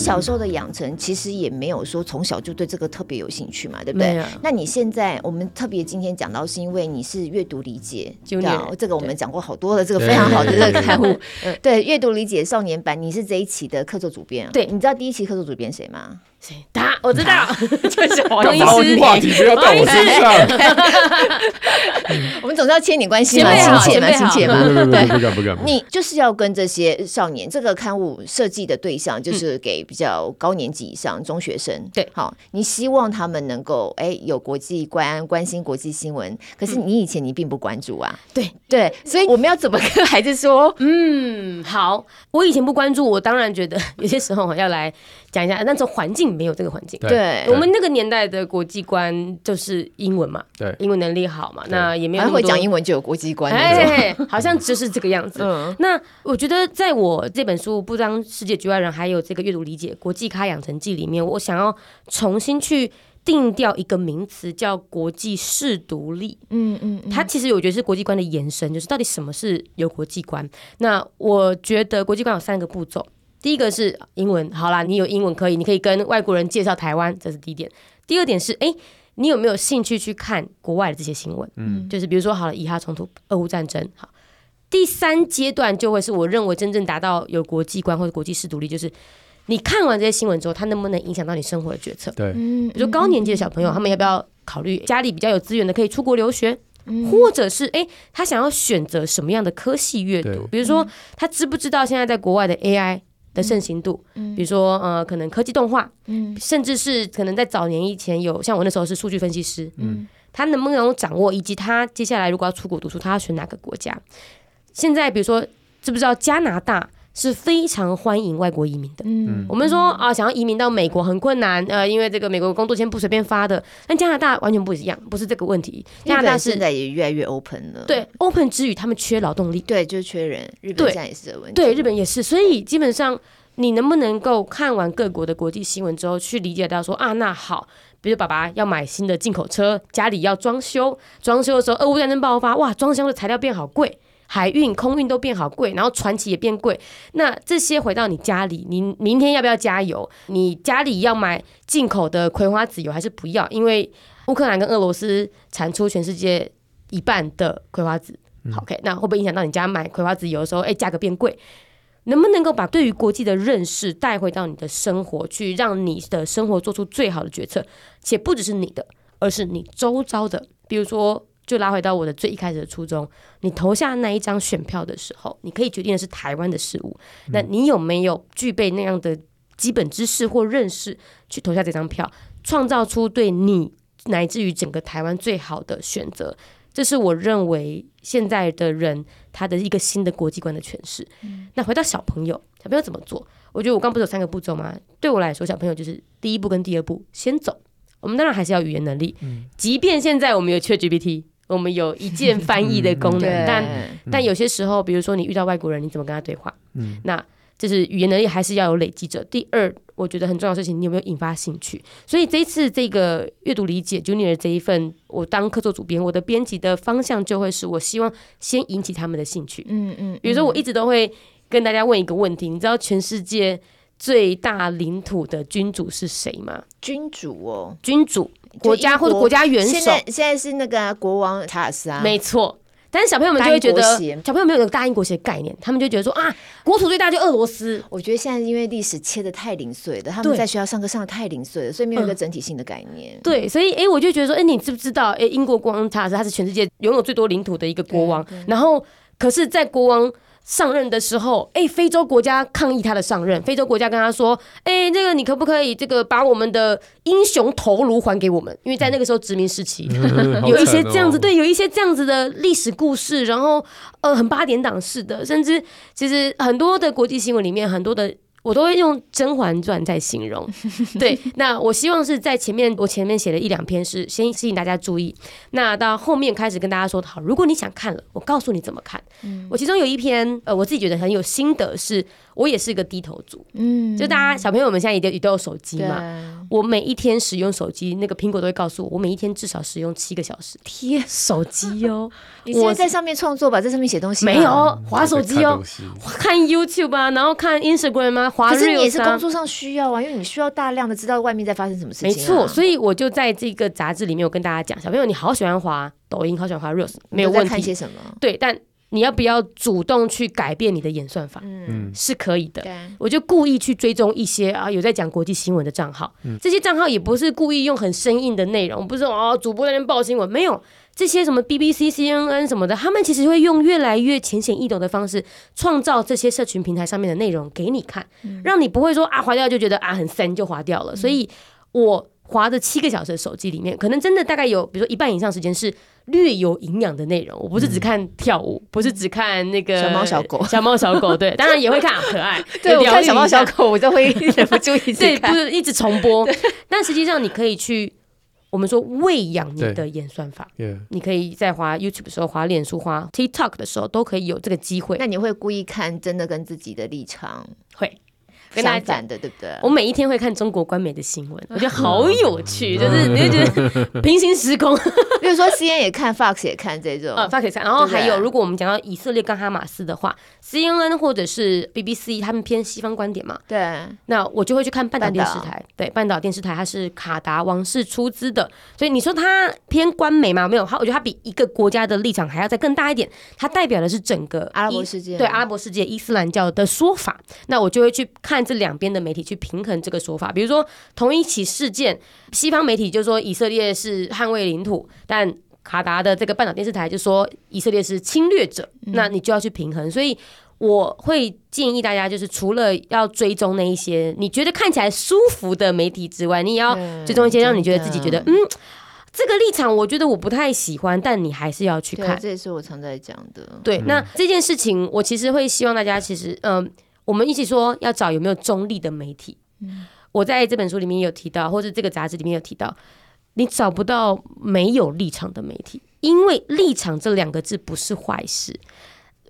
小时候的养成其实也没有说从小就对这个特别有兴趣嘛，对不对？那你现在我们特别今天讲到是因为你是阅读理解，就这个我们讲过好多的这个非常好的这个刊物，*laughs* 对阅读理解少年版，你是这一期的客座主编。对，你知道第一期客座主编谁吗？谁？他我知道，就是黄医师。话题不要到我身上。*laughs* 我们总是要牵点关系嘛，亲切嘛，亲切嘛。对，不敢不敢。你就是要跟这些少年，这个刊物设计的对象就是给比较高年级以上中学生。对，好，你希望他们能够哎有国际观，关心国际新闻。可是你以前你并不关注啊。对对，所以我们要怎么跟孩子说？嗯，好，我以前不关注，我当然觉得 *laughs* 有些时候要来讲一下，那种环境。没有这个环境，对我们那个年代的国际观就是英文嘛，对，英文能力好嘛，那也没有会讲英文就有国际观，哎，好像就是这个样子。那我觉得在我这本书《不当世界局外人》还有这个阅读理解国际咖养成记里面，我想要重新去定调一个名词，叫国际视读力。嗯嗯，它其实我觉得是国际观的延伸，就是到底什么是有国际观？那我觉得国际观有三个步骤。第一个是英文，好啦，你有英文可以，你可以跟外国人介绍台湾，这是第一点。第二点是，哎，你有没有兴趣去看国外的这些新闻？嗯，就是比如说，好了，以哈冲突、俄乌战争，好。第三阶段就会是我认为真正达到有国际观或者国际视独立，就是你看完这些新闻之后，它能不能影响到你生活的决策？对，比如说高年级的小朋友，他们要不要考虑家里比较有资源的可以出国留学？或者是哎，他想要选择什么样的科系阅读？比如说，他知不知道现在在国外的 AI？的盛行度，比如说呃，可能科技动画，甚至是可能在早年以前有像我那时候是数据分析师，嗯，他能不能掌握，以及他接下来如果要出国读书，他要选哪个国家？现在比如说，知不知道加拿大是非常欢迎外国移民的？嗯，我们说啊，想要移民到美国很困难，呃，因为这个美国工作签不随便发的，但加拿大完全不一样，不是这个问题。加拿大现在也越来越 open 了，对，open 之余他们缺劳动力，对，就是缺人。日本现在也是这个问题，对，日本也是，所以基本上。你能不能够看完各国的国际新闻之后，去理解到说啊，那好，比如爸爸要买新的进口车，家里要装修，装修的时候俄乌战争爆发，哇，装修的材料变好贵，海运、空运都变好贵，然后船期也变贵。那这些回到你家里，你明天要不要加油？你家里要买进口的葵花籽油还是不要？因为乌克兰跟俄罗斯产出全世界一半的葵花籽。好，OK，那会不会影响到你家买葵花籽油的时候，哎，价格变贵？能不能够把对于国际的认识带回到你的生活去，让你的生活做出最好的决策，且不只是你的，而是你周遭的。比如说，就拉回到我的最一开始的初衷，你投下那一张选票的时候，你可以决定的是台湾的事物。那你有没有具备那样的基本知识或认识去投下这张票，创造出对你乃至于整个台湾最好的选择？这是我认为现在的人他的一个新的国际观的诠释。嗯、那回到小朋友，小朋友怎么做？我觉得我刚不是有三个步骤吗？对我来说，小朋友就是第一步跟第二步先走。我们当然还是要语言能力，嗯、即便现在我们有 ChatGPT，我们有一键翻译的功能，*laughs* 嗯、但、嗯、但有些时候，比如说你遇到外国人，你怎么跟他对话？嗯、那就是语言能力还是要有累积者。第二。我觉得很重要的事情，你有没有引发兴趣？所以这一次这个阅读理解 Junior 这一份，我当客座主编，我的编辑的方向就会是我希望先引起他们的兴趣。嗯嗯，嗯比如说我一直都会跟大家问一个问题：你知道全世界最大领土的君主是谁吗？君主哦，君主国家或者国家元首。现在现在是那个国王查尔斯啊，没错。但是小朋友们就会觉得，小朋友没有那个大英国协的概念，他们就觉得说啊，国土最大就俄罗斯。我觉得现在因为历史切的太零碎了，他们在学校上课上的太零碎了，所以没有一个整体性的概念。嗯、对，所以哎，我就觉得说，哎，你知不知道？哎，英国国王查尔斯他是全世界拥有最多领土的一个国王，然后可是，在国王。上任的时候，哎，非洲国家抗议他的上任。非洲国家跟他说：“哎，这个你可不可以这个把我们的英雄头颅还给我们？因为在那个时候殖民时期，嗯、有一些这样子，对，有一些这样子的历史故事。然后，呃，很八点档式的，甚至其实很多的国际新闻里面，很多的。”我都会用《甄嬛传》在形容，*laughs* 对。那我希望是在前面，我前面写了一两篇是先吸引大家注意。那到后面开始跟大家说，好，如果你想看了，我告诉你怎么看。嗯、我其中有一篇，呃，我自己觉得很有心得是。我也是个低头族，嗯，就大家小朋友们现在也都也都有手机嘛。我每一天使用手机，那个苹果都会告诉我，我每一天至少使用七个小时。贴手机哦，*laughs* 你是在上面创作吧，在上面写东西？没有，划手机哦，*laughs* 看 YouTube 啊，然后看 Instagram 啊，滑。可是你也是工作上需要啊，因为你需要大量的知道外面在发生什么事情。没错，所以我就在这个杂志里面我跟大家讲，小朋友你好喜欢滑抖音，好喜欢滑 Reels，没有问题。看些什么？对，但。你要不要主动去改变你的演算法？嗯，是可以的。我就故意去追踪一些啊有在讲国际新闻的账号，嗯、这些账号也不是故意用很生硬的内容，不是哦主播在那边报新闻，没有。这些什么 BBC、CNN 什么的，他们其实会用越来越浅显易懂的方式创造这些社群平台上面的内容给你看，嗯、让你不会说啊划掉就觉得啊很深就划掉了。嗯、所以我滑的七个小时的手机里面，可能真的大概有比如说一半以上时间是。略有营养的内容，我不是只看跳舞，嗯、不是只看那个小猫小狗，小猫小狗，对，当然也会看可爱。*laughs* 对，我看小猫小狗，我就会 *laughs* 忍不住一直对，不是一直重播。对但实际上，你可以去我们说喂养你的演算法，你可以在滑 YouTube 的时候、滑脸书、滑 TikTok 的时候，都可以有这个机会。那你会故意看真的跟自己的立场会？跟大家讲的对不对？我每一天会看中国官媒的新闻，我觉得好有趣，就是你会觉得平行时空。*laughs* 比如说 CNN 也看，Fox 也看这种，Fox 也看。然后还有，如果我们讲到以色列跟哈马斯的话，CNN 或者是 BBC，他们偏西方观点嘛。对。那我就会去看半岛电视台，对，半岛电视台它是卡达王室出资的，所以你说它偏官媒吗？没有，它我觉得它比一个国家的立场还要再更大一点，它代表的是整个阿拉伯世界，对阿拉伯世界伊斯兰教的说法。那我就会去看。这两边的媒体去平衡这个说法，比如说同一起事件，西方媒体就说以色列是捍卫领土，但卡达的这个半岛电视台就说以色列是侵略者，那你就要去平衡。所以我会建议大家，就是除了要追踪那一些你觉得看起来舒服的媒体之外，你也要追踪一些让你觉得自己觉得嗯，这个立场我觉得我不太喜欢，但你还是要去看。这也是我常在讲的。对，那这件事情我其实会希望大家其实嗯。呃我们一起说要找有没有中立的媒体。嗯，我在这本书里面有提到，或者这个杂志里面有提到，你找不到没有立场的媒体，因为立场这两个字不是坏事。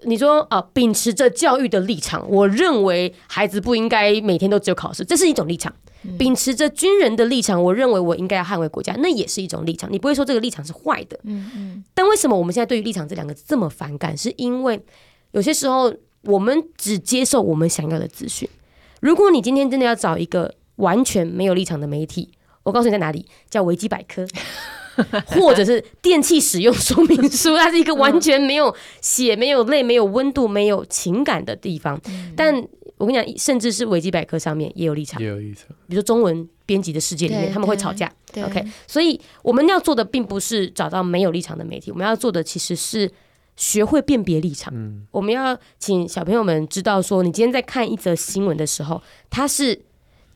你说啊，秉持着教育的立场，我认为孩子不应该每天都只有考试，这是一种立场；秉持着军人的立场，我认为我应该要捍卫国家，那也是一种立场。你不会说这个立场是坏的。嗯嗯。但为什么我们现在对于立场这两个字这么反感？是因为有些时候。我们只接受我们想要的资讯。如果你今天真的要找一个完全没有立场的媒体，我告诉你在哪里，叫维基百科，*laughs* 或者是电器使用说明书，*laughs* 它是一个完全没有血、没有泪、没有温度、没有情感的地方。但我跟你讲，甚至是维基百科上面也有立场，也有立场。比如说中文编辑的世界里面，他们会吵架。OK，所以我们要做的并不是找到没有立场的媒体，我们要做的其实是。学会辨别立场，嗯，我们要请小朋友们知道说，你今天在看一则新闻的时候，它是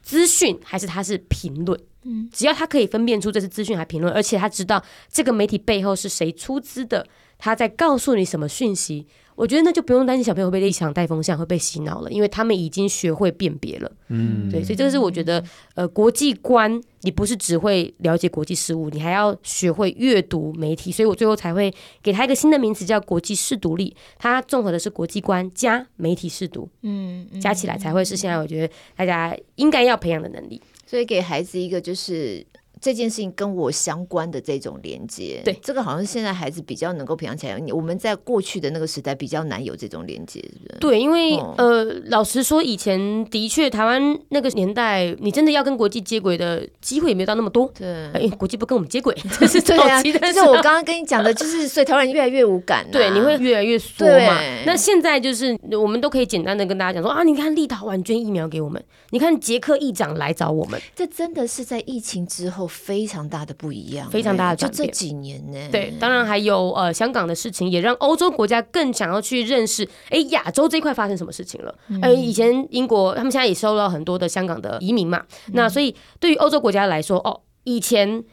资讯还是它是评论？嗯，只要他可以分辨出这是资讯还是评论，而且他知道这个媒体背后是谁出资的，他在告诉你什么讯息。我觉得那就不用担心小朋友会被立场带风向，会被洗脑了，因为他们已经学会辨别了。嗯，对，所以这个是我觉得，呃，国际观你不是只会了解国际事务，你还要学会阅读媒体。所以我最后才会给他一个新的名词，叫国际视读力。它综合的是国际观加媒体视读，嗯，加起来才会是现在我觉得大家应该要培养的能力。所以给孩子一个就是。这件事情跟我相关的这种连接，对，这个好像是现在孩子比较能够培养起来。我们在过去的那个时代比较难有这种连接，是不是？对，因为、哦、呃，老实说，以前的确台湾那个年代，你真的要跟国际接轨的机会也没有到那么多。对，国际不跟我们接轨，这是早期的。就是我刚刚跟你讲的，就是所以台湾人越来越无感、啊，*laughs* 对，你会越来越缩嘛。那现在就是我们都可以简单的跟大家讲说啊，你看立陶宛捐疫苗给我们，你看捷克议长来找我们，这真的是在疫情之后非常大的。不一样，非常大的。就这几年呢，对，当然还有呃香港的事情，也让欧洲国家更想要去认识，哎，亚洲这一块发生什么事情了？呃、嗯，以前英国他们现在也收到很多的香港的移民嘛，嗯、那所以对于欧洲国家来说，哦，以前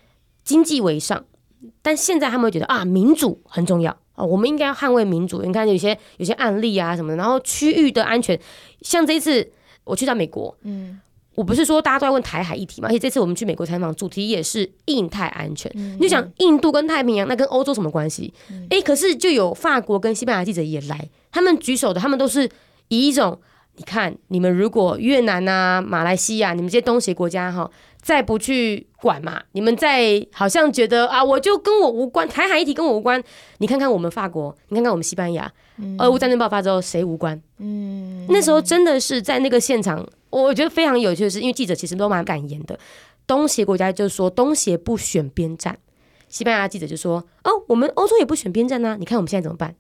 经济为上，但现在他们会觉得啊，民主很重要哦，我们应该要捍卫民主。你看有些有些案例啊什么的，然后区域的安全，像这一次我去到美国，嗯。我不是说大家都在问台海议题嘛，而且这次我们去美国采访，主题也是印太安全。嗯、你就想印度跟太平洋，那跟欧洲什么关系？哎、嗯，可是就有法国跟西班牙记者也来，他们举手的，他们都是以一种，你看你们如果越南啊、马来西亚，你们这些东协国家哈，再不去管嘛，你们再好像觉得啊，我就跟我无关，台海议题跟我无关。你看看我们法国，你看看我们西班牙，俄乌战争爆发之后谁无关？嗯，那时候真的是在那个现场。我觉得非常有趣的是，因为记者其实都蛮敢言的。东协国家就说东协不选边站，西班牙记者就说：“哦，我们欧洲也不选边站呢、啊。你看我们现在怎么办？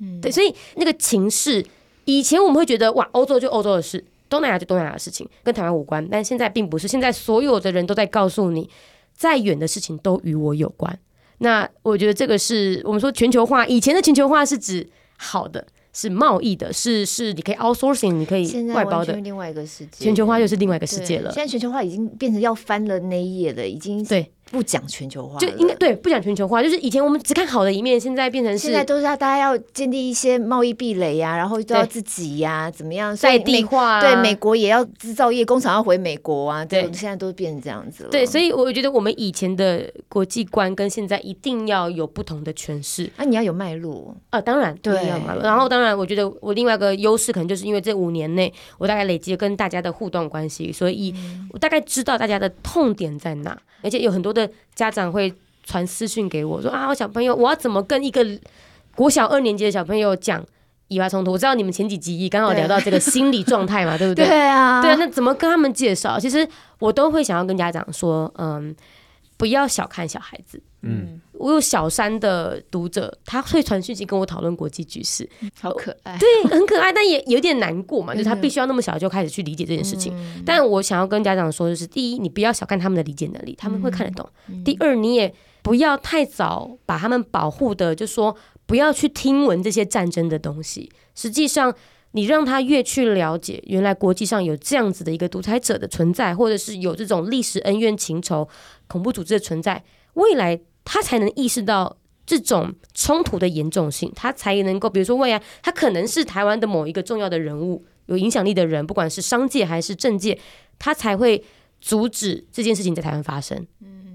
嗯，对，所以那个情势，以前我们会觉得哇，欧洲就欧洲的事，东南亚就东南亚的事情，跟台湾无关。但现在并不是，现在所有的人都在告诉你，再远的事情都与我有关。那我觉得这个是我们说全球化，以前的全球化是指好的。是贸易的，是是，你可以 outsourcing，你可以外包的。另外一个世界，全球化又是另外一个世界了。现在全球化已经变成要翻了那一页了，已经对。不讲全球化，就应该对不讲全球化，就是以前我们只看好的一面，现在变成是现在都是要大家要建立一些贸易壁垒呀，然后都要自己呀，怎么样在地化？对，美国也要制造业工厂要回美国啊，对，现在都变成这样子了。对，所以我觉得我们以前的国际观跟现在一定要有不同的诠释。啊你要有脉络啊，当然对，要脉络。然后当然，我觉得我另外一个优势可能就是因为这五年内我大概累积了跟大家的互动关系，所以我大概知道大家的痛点在哪，而且有很多的家长。会传私讯给我说啊，我小朋友，我要怎么跟一个国小二年级的小朋友讲以巴冲突？我知道你们前几集刚好聊到这个心理状态嘛，*laughs* 对不对？对啊，对啊，那怎么跟他们介绍？其实我都会想要跟家长说，嗯，不要小看小孩子。嗯，我有小三的读者，他会传讯息跟我讨论国际局势，好可爱，对，很可爱，但也有点难过嘛，就是他必须要那么小就开始去理解这件事情。嗯、但我想要跟家长说，就是第一，你不要小看他们的理解能力，他们会看得懂；嗯、第二，你也不要太早把他们保护的，就说不要去听闻这些战争的东西。实际上，你让他越去了解，原来国际上有这样子的一个独裁者的存在，或者是有这种历史恩怨情仇、恐怖组织的存在，未来。他才能意识到这种冲突的严重性，他才能够，比如说，未来他可能是台湾的某一个重要的人物，有影响力的人，不管是商界还是政界，他才会阻止这件事情在台湾发生。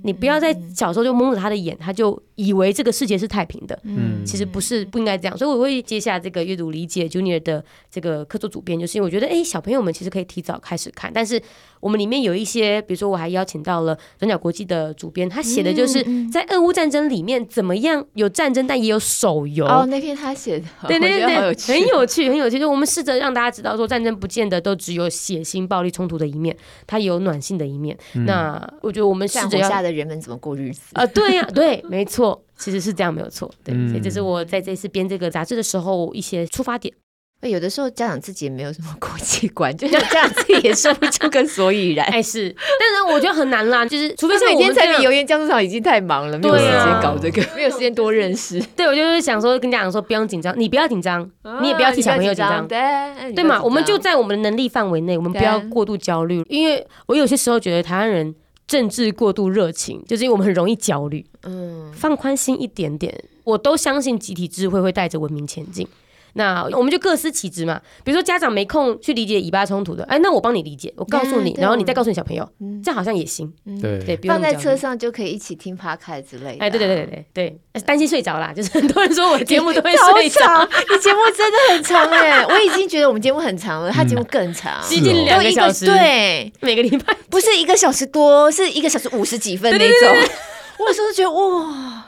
你不要在小时候就蒙着他的眼，他就以为这个世界是太平的。嗯，其实不是，不应该这样。所以我会接下这个阅读理解 Junior 的这个客座主编，就是因为我觉得，哎，小朋友们其实可以提早开始看。但是我们里面有一些，比如说我还邀请到了转角国际的主编，他写的就是在俄乌战争里面怎么样有战争，但也有手游。哦，那篇他写的，对对对，很有趣，很有趣，*laughs* 很有趣。就我们试着让大家知道，说战争不见得都只有血腥暴力冲突的一面，它有暖性的一面。那我觉得我们试着要。人们怎么过日子啊？对呀，对，没错，其实是这样，没有错。对，所以这是我在这次编这个杂志的时候一些出发点。有的时候家长自己也没有什么国际观，*laughs* 就是家长自己也说不出个所以然。哎，是，但是我觉得很难啦，就是除非是每天柴米油盐酱醋茶已经太忙了，没有时间搞这个，没有时间多认识。对，我就是想说跟家长说，不用紧张，你不要紧张，你也不要替小朋友紧张，对，对嘛？我们就在我们的能力范围内，我们不要过度焦虑，因为我有些时候觉得台湾人。政治过度热情，就是因为我们很容易焦虑。嗯，放宽心一点点，我都相信集体智慧会带着文明前进。那我们就各司其职嘛。比如说家长没空去理解以巴冲突的，哎，那我帮你理解，我告诉你，然后你再告诉你小朋友，这样好像也行。对对，放在车上就可以一起听 podcast 之类的。哎，对对对对对对，担心睡着啦，*laughs* 就是很多人说我节目都会睡着。你节目真的很长哎，*laughs* 我已经觉得我们节目很长了，他节目更长，接近两个小时。对，每个礼拜不是一个小时多，是一个小时五十几分那种。我有时候觉得哇。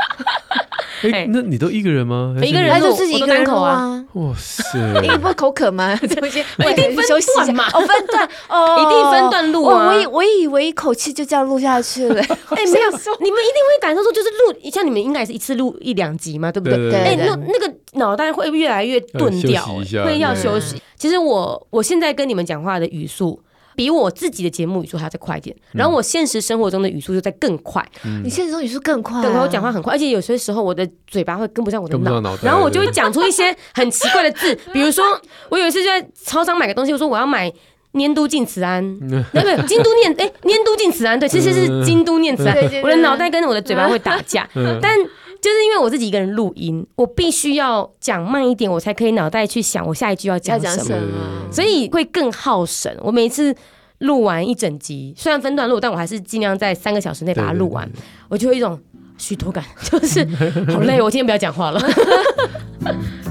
*laughs* 哎，那你都一个人吗？一个人，还是自己一个人口啊？哇塞！你不会口渴吗？*laughs* 这些一定分段嘛？哦，分段哦，一定分段录啊！我以我以为一口气就这样录下去了。*laughs* 哎，没有，你们一定会感受说，就是录，像你们应该也是一次录一两集嘛，对不对？哎，那那个脑袋会越来越钝掉，会要休息。其实我我现在跟你们讲话的语速。比我自己的节目语速还要再快一点，然后我现实生活中的语速就在更快。你现实中语速更快，更快我讲话很快，而且有些时候我的嘴巴会跟不上我的脑，然后我就会讲出一些很奇怪的字，*laughs* 比如说我有一次就在超商买个东西，我说我要买粘都净慈庵，*laughs* 那个京都念哎粘都净慈安，对，其实是京都念慈庵，我的脑袋跟我的嘴巴会打架，但。就是因为我自己一个人录音，我必须要讲慢一点，我才可以脑袋去想我下一句要讲什么，什么所以会更耗神。我每次录完一整集，虽然分段录，但我还是尽量在三个小时内把它录完。我就有一种虚脱感，*laughs* 就是好累，我今天不要讲话了。*laughs*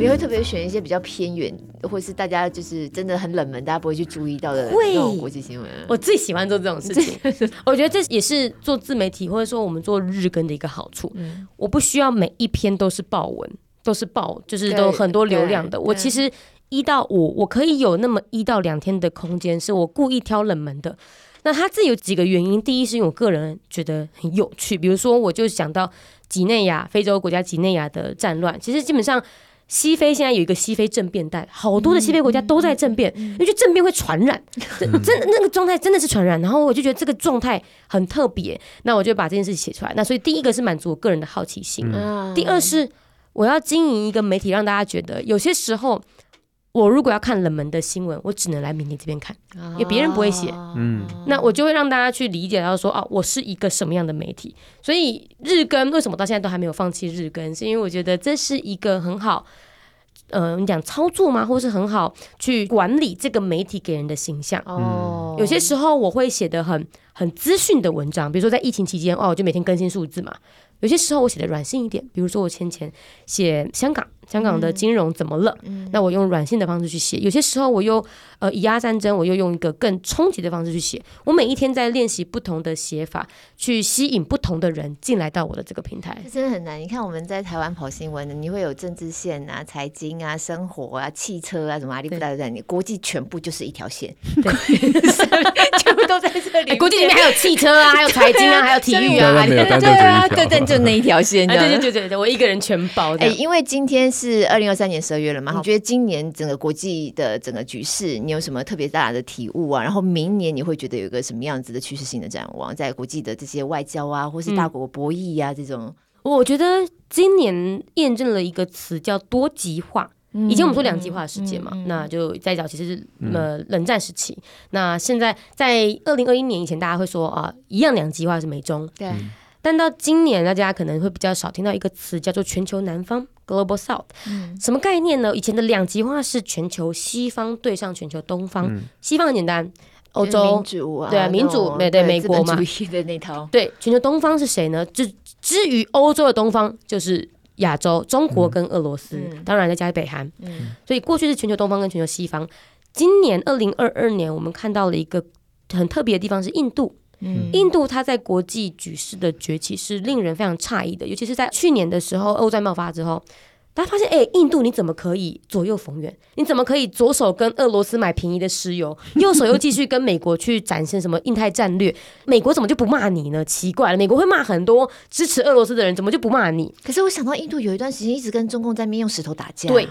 你会特别选一些比较偏远，或是大家就是真的很冷门，大家不会去注意到的那种国际新闻。我最喜欢做这种事情，*laughs* 我觉得这也是做自媒体或者说我们做日更的一个好处。嗯、我不需要每一篇都是爆文，都是爆，就是都很多流量的。我其实一到五，我可以有那么一到两天的空间，是我故意挑冷门的。那它这有几个原因，第一是因为我个人觉得很有趣，比如说我就想到几内亚非洲国家几内亚的战乱，其实基本上。西非现在有一个西非政变带，好多的西非国家都在政变，因为政变会传染，真的那个状态真的是传染。然后我就觉得这个状态很特别，那我就把这件事写出来。那所以第一个是满足我个人的好奇心，第二是我要经营一个媒体，让大家觉得有些时候我如果要看冷门的新闻，我只能来明天这边看，因为别人不会写。嗯，那我就会让大家去理解到说，哦，我是一个什么样的媒体。所以日更为什么到现在都还没有放弃日更，是因为我觉得这是一个很好。呃，你讲操作吗？或是很好去管理这个媒体给人的形象？哦，有些时候我会写的很很资讯的文章，比如说在疫情期间，哦，我就每天更新数字嘛。有些时候我写的软性一点，比如说我先前写香港。香港的金融怎么了？嗯、那我用软性的方式去写。有些时候我又呃以压战争，我又用一个更冲击的方式去写。我每一天在练习不同的写法，去吸引不同的人进来到我的这个平台。这真的很难。你看我们在台湾跑新闻的，你会有政治线啊、财经啊、生活啊、汽车啊什么阿里不达都在你，国际全部就是一条线，对，全部都在这里。*laughs* 国际里面还有汽车啊，*laughs* 还有财经啊，还有体育啊，对啊，对对，就那一条线。对对对对对，我一个人全包。哎，因为今天。是二零二三年十二月了嘛？你觉得今年整个国际的整个局势，你有什么特别大的体悟啊？然后明年你会觉得有一个什么样子的趋势性的展望，在国际的这些外交啊，或是大国博弈呀、啊、这种？我觉得今年验证了一个词叫多极化。以前我们说两极化的世界嘛，嗯嗯、那就在早其实是呃冷战时期。嗯、那现在在二零二一年以前，大家会说啊，一样两极化是美中。对。但到今年，大家可能会比较少听到一个词，叫做全球南方 （Global South）。嗯，什么概念呢？以前的两极化是全球西方对上全球东方。嗯、西方很简单，欧洲民主啊，对啊，民主，美对，美国嘛，的那套。对，全球东方是谁呢？至至于欧洲的东方，就是亚洲，中国跟俄罗斯，嗯、当然再加北韩。嗯，所以过去是全球东方跟全球西方。今年二零二二年，我们看到了一个很特别的地方是印度。嗯，印度它在国际局势的崛起是令人非常诧异的，尤其是在去年的时候，俄乌战爆发之后，大家发现，哎，印度你怎么可以左右逢源？你怎么可以左手跟俄罗斯买便宜的石油，右手又继续跟美国去展现什么印太战略？*laughs* 美国怎么就不骂你呢？奇怪了，美国会骂很多支持俄罗斯的人，怎么就不骂你？可是我想到印度有一段时间一直跟中共在面用石头打架。对。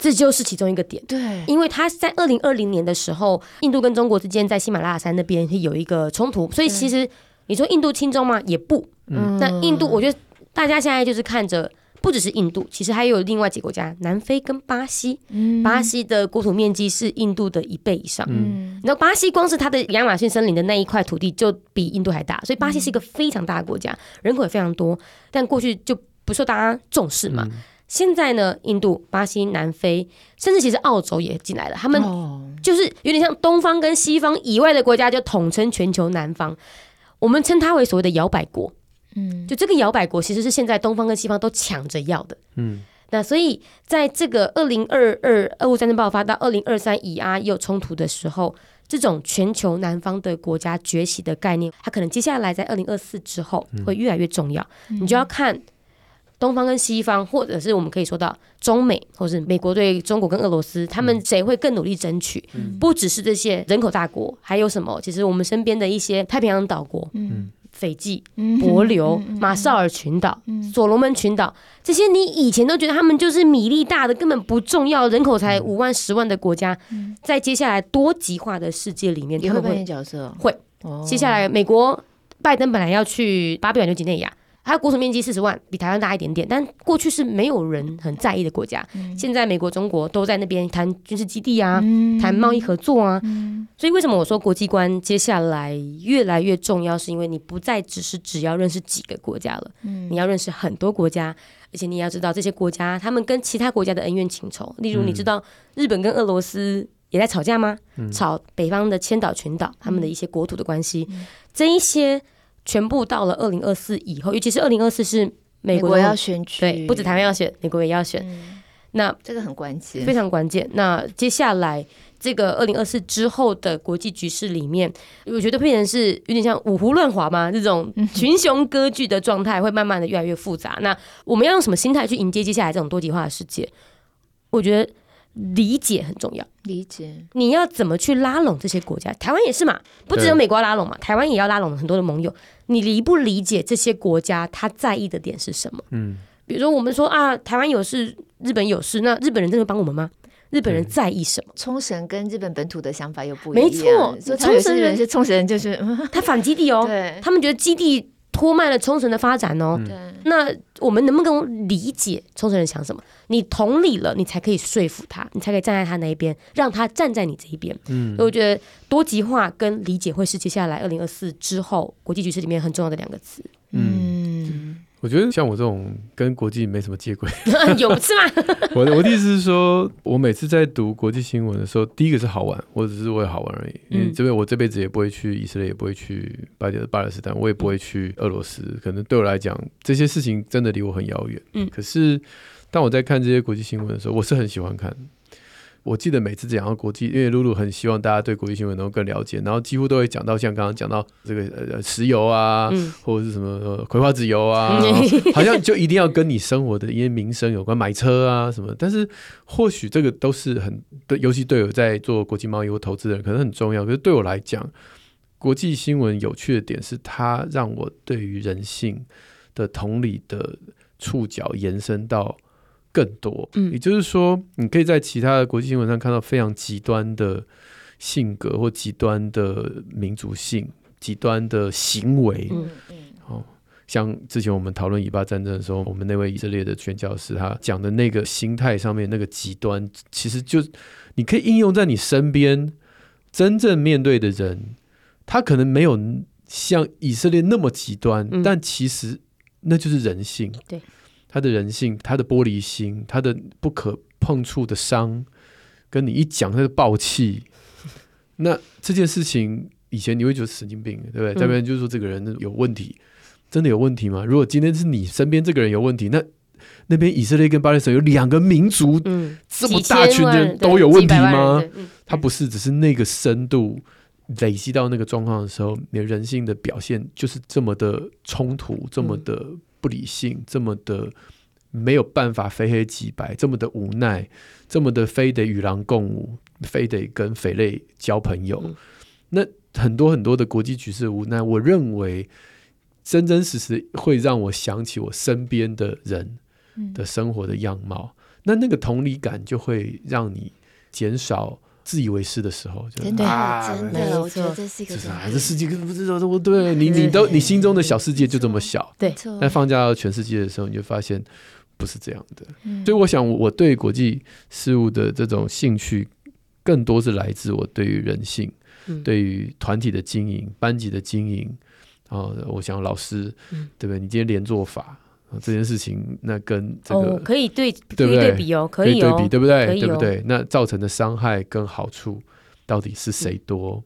这就是其中一个点，对，因为他在二零二零年的时候，印度跟中国之间在喜马拉雅山那边有一个冲突，所以其实你说印度轻中吗？也不，嗯，那印度，我觉得大家现在就是看着，不只是印度，其实还有另外几个国家，南非跟巴西，嗯，巴西的国土面积是印度的一倍以上，嗯，然后巴西光是它的亚马逊森林的那一块土地就比印度还大，所以巴西是一个非常大的国家，人口也非常多，但过去就不受大家重视嘛。现在呢，印度、巴西、南非，甚至其实澳洲也进来了。他们就是有点像东方跟西方以外的国家，就统称全球南方。我们称它为所谓的摇摆国。嗯，就这个摇摆国其实是现在东方跟西方都抢着要的。嗯，那所以在这个二零二二俄乌战争爆发到二零二三以阿又冲突的时候，这种全球南方的国家崛起的概念，它可能接下来在二零二四之后会越来越重要。你就要看。东方跟西方，或者是我们可以说到中美，或是美国对中国跟俄罗斯，他们谁会更努力争取？嗯、不只是这些人口大国，还有什么？其实我们身边的一些太平洋岛国，嗯，斐济、帛琉、马绍尔群岛、所罗门群岛，这些你以前都觉得他们就是米粒大的，根本不重要，人口才五万、十万的国家，在接下来多极化的世界里面，他们会扮演角色。会，接下来美国拜登本来要去巴布亚纽几内亚。它国土面积四十万，比台湾大一点点，但过去是没有人很在意的国家。嗯、现在美国、中国都在那边谈军事基地啊，嗯、谈贸易合作啊。嗯、所以为什么我说国际观接下来越来越重要？是因为你不再只是只要认识几个国家了，嗯、你要认识很多国家，而且你要知道这些国家他们跟其他国家的恩怨情仇。例如，你知道日本跟俄罗斯也在吵架吗？嗯、吵北方的千岛群岛他们的一些国土的关系，嗯、这一些。全部到了二零二四以后，尤其是二零二四是美国，美国要选举，对，不止台湾要选，美国也要选。嗯、那这个很关键，非常关键。那接下来这个二零二四之后的国际局势里面，我觉得变成是有点像五胡乱华嘛，这种群雄割据的状态会慢慢的越来越复杂。那我们要用什么心态去迎接接下来这种多极化的世界？我觉得理解很重要。理解，你要怎么去拉拢这些国家？台湾也是嘛，不只有美国要拉拢嘛，台湾也要拉拢很多的盟友。你理不理解这些国家他在意的点是什么？嗯，比如说我们说啊，台湾有事，日本有事，那日本人真的帮我们吗？日本人在意什么？冲绳跟日本本土的想法又不一样。没错，冲绳人是冲绳人，就是他反基地哦，*laughs* 对，他们觉得基地。拖慢了冲绳的发展哦。对，那我们能不能理解冲绳人想什么？你同理了，你才可以说服他，你才可以站在他那一边，让他站在你这一边。嗯，所以我觉得多极化跟理解会是接下来二零二四之后国际局势里面很重要的两个词。嗯。我觉得像我这种跟国际没什么接轨，*laughs* 有是吗？*laughs* 我的我的意思是说，我每次在读国际新闻的时候，第一个是好玩，我只是为了好玩而已。因为这边我这辈子也不会去以色列，也不会去巴勒巴勒斯坦，我也不会去俄罗斯。可能对我来讲，这些事情真的离我很遥远。嗯，可是当我在看这些国际新闻的时候，我是很喜欢看。我记得每次讲到国际，因为露露很希望大家对国际新闻能够更了解，然后几乎都会讲到像刚刚讲到这个呃石油啊，嗯、或者是什么、呃、葵花籽油啊，*laughs* 好像就一定要跟你生活的一些民生有关，买车啊什么。但是或许这个都是很对，尤其对我在做国际贸易或投资的人可能很重要。可是对我来讲，国际新闻有趣的点是它让我对于人性的同理的触角延伸到。更多，也就是说，你可以在其他的国际新闻上看到非常极端的性格或极端的民族性、极端的行为。嗯嗯，哦，像之前我们讨论以巴战争的时候，我们那位以色列的宣教师他讲的那个心态上面那个极端，其实就你可以应用在你身边真正面对的人，他可能没有像以色列那么极端，嗯、但其实那就是人性。对。他的人性，他的玻璃心，他的不可碰触的伤，跟你一讲他的暴气。*laughs* 那这件事情以前你会觉得神经病，对不对？这边、嗯、就是说这个人有问题，真的有问题吗？如果今天是你身边这个人有问题，那那边以色列跟巴勒斯坦有两个民族，嗯、这么大群人都有问题吗？嗯、他不是，只是那个深度累积到那个状况的时候，你的人性的表现就是这么的冲突，这么的。不理性，这么的没有办法非黑即白，这么的无奈，这么的非得与狼共舞，非得跟匪类交朋友。嗯、那很多很多的国际局势无奈，我认为真真实实会让我想起我身边的人的生活的样貌。嗯、那那个同理感就会让你减少。自以为是的时候，真的，真的，我觉得这是一个啊，这世界不知道，对你，你都你心中的小世界就这么小，对。但放假到全世界的时候，你就发现不是这样的。所以，我想我对国际事务的这种兴趣，更多是来自我对于人性，对于团体的经营、班级的经营。然后，我想老师，对不对？你今天连坐法。这件事情，那跟这个、哦、可以对，对不对？可以对比哦，可以，哦、可以对比，对不对？对不对？那造成的伤害跟好处到底是谁多？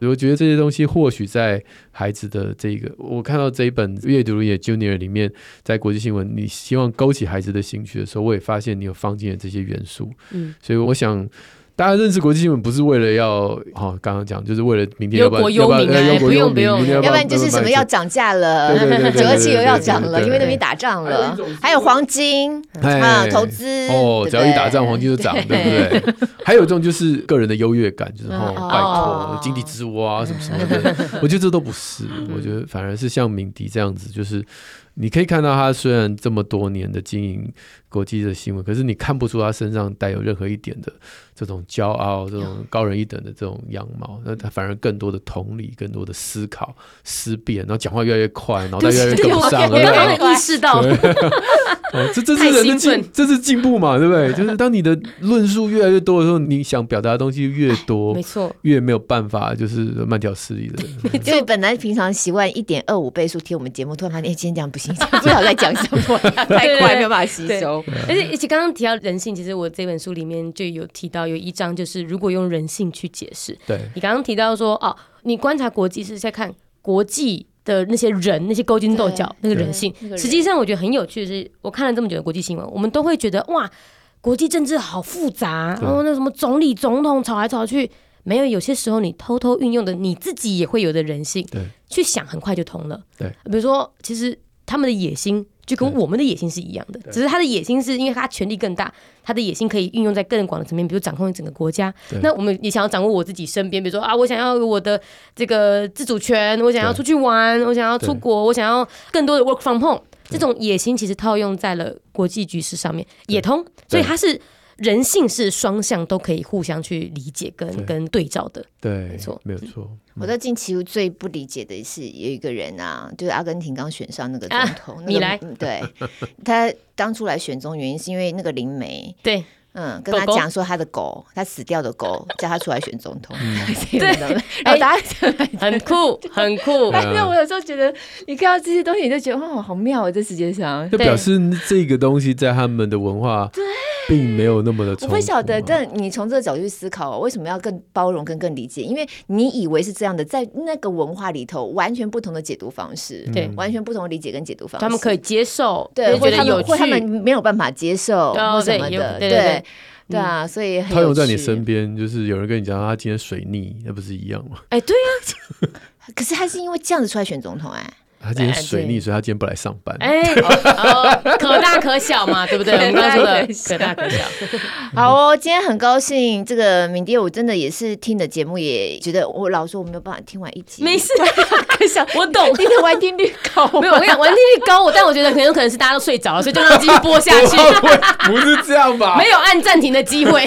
嗯、我觉得这些东西或许在孩子的这个，我看到这一本阅读也 Junior 里面，在国际新闻，你希望勾起孩子的兴趣的时候，我也发现你有放进了这些元素。嗯，所以我想。大家认识国际新闻不是为了要哈，刚刚讲就是为了明天要不要要不要不用不用，要不然就是什么要涨价了，九二七油要涨了，因为那边打仗了，还有黄金啊投资哦，只要一打仗黄金就涨，对不对？还有一种就是个人的优越感，就是哦。拜托井底之蛙什么什么的，*laughs* 我觉得这都不是，我觉得反而是像敏迪这样子，就是。你可以看到他虽然这么多年的经营国际的新闻，可是你看不出他身上带有任何一点的这种骄傲、这种高人一等的这种样貌。那他反而更多的同理、更多的思考、思辨，然后讲话越来越快，脑袋越来越跟不上了。我刚刚意识到，*laughs* 这这是人的进，这是进步嘛？对不对？就是当你的论述越来越多的时候，你想表达的东西越多，没错，越没有办法就是慢条斯理的。*laughs* 因为本来平常习惯一点二五倍速听我们节目，突然发现哎今天这样不行。不知道在讲什么，*laughs* 太快没有办法吸收。而且，而且刚刚提到人性，其实我这本书里面就有提到有一章，就是如果用人性去解释。对，你刚刚提到说，哦，你观察国际是在看国际的那些人，那些勾心斗角那个人性。实际上，我觉得很有趣的是，我看了这么久的国际新闻，我们都会觉得哇，国际政治好复杂，然后那什么总理、总统吵来吵去。没有，有些时候你偷偷运用的你自己也会有的人性，对，去想很快就通了。对，比如说，其实。他们的野心就跟我们的野心是一样的，只是他的野心是因为他权力更大，他的野心可以运用在更广的层面，比如掌控整个国家。那我们也想要掌握我自己身边，比如说啊，我想要我的这个自主权，我想要出去玩，我想要出国，我想要更多的 work from home。这种野心其实套用在了国际局势上面也通，所以它是。人性是双向都可以互相去理解跟对。跟对照的，对，没错，没有错。嗯、我在近期最不理解的是有一个人啊，就是阿根廷刚选上那个总统，啊、你来，对，*laughs* 他当初来选中原因是因为那个灵媒，对。嗯，跟他讲说他的狗，他死掉的狗，*laughs* 叫他出来选总统。*laughs* 对，然后大家很酷，很酷。因为我有时候觉得，你看到这些东西，你就觉得哇，好妙啊！这世界上，就表示这个东西在他们的文化，并没有那么的。我不晓得，但你从这个角度去思考，为什么要更包容、跟更理解？因为你以为是这样的，在那个文化里头，完全不同的解读方式，对，完全不同的理解跟解读方式，他们可以接受，对，或者他们或他们没有办法接受，或什么的，对。对啊，所以他有在你身边，就是有人跟你讲他今天水逆，那不是一样吗？哎，对呀，*laughs* 可是他是因为这样子出来选总统哎。他今天水逆，所以他今天不来上班。哎，可大可小嘛，对不对？*laughs* 我们刚刚说的可大可小。*laughs* 好哦，今天很高兴，这个敏迪，我真的也是听的节目，也觉得我老说我没有办法听完一集。没事，可小，*laughs* 我懂。今天完听率高，没有，我跟你讲，完听率高，我但我觉得很有可能是大家都睡着了，所以就让继续播下去。不是这样吧？没有按暂停的机会。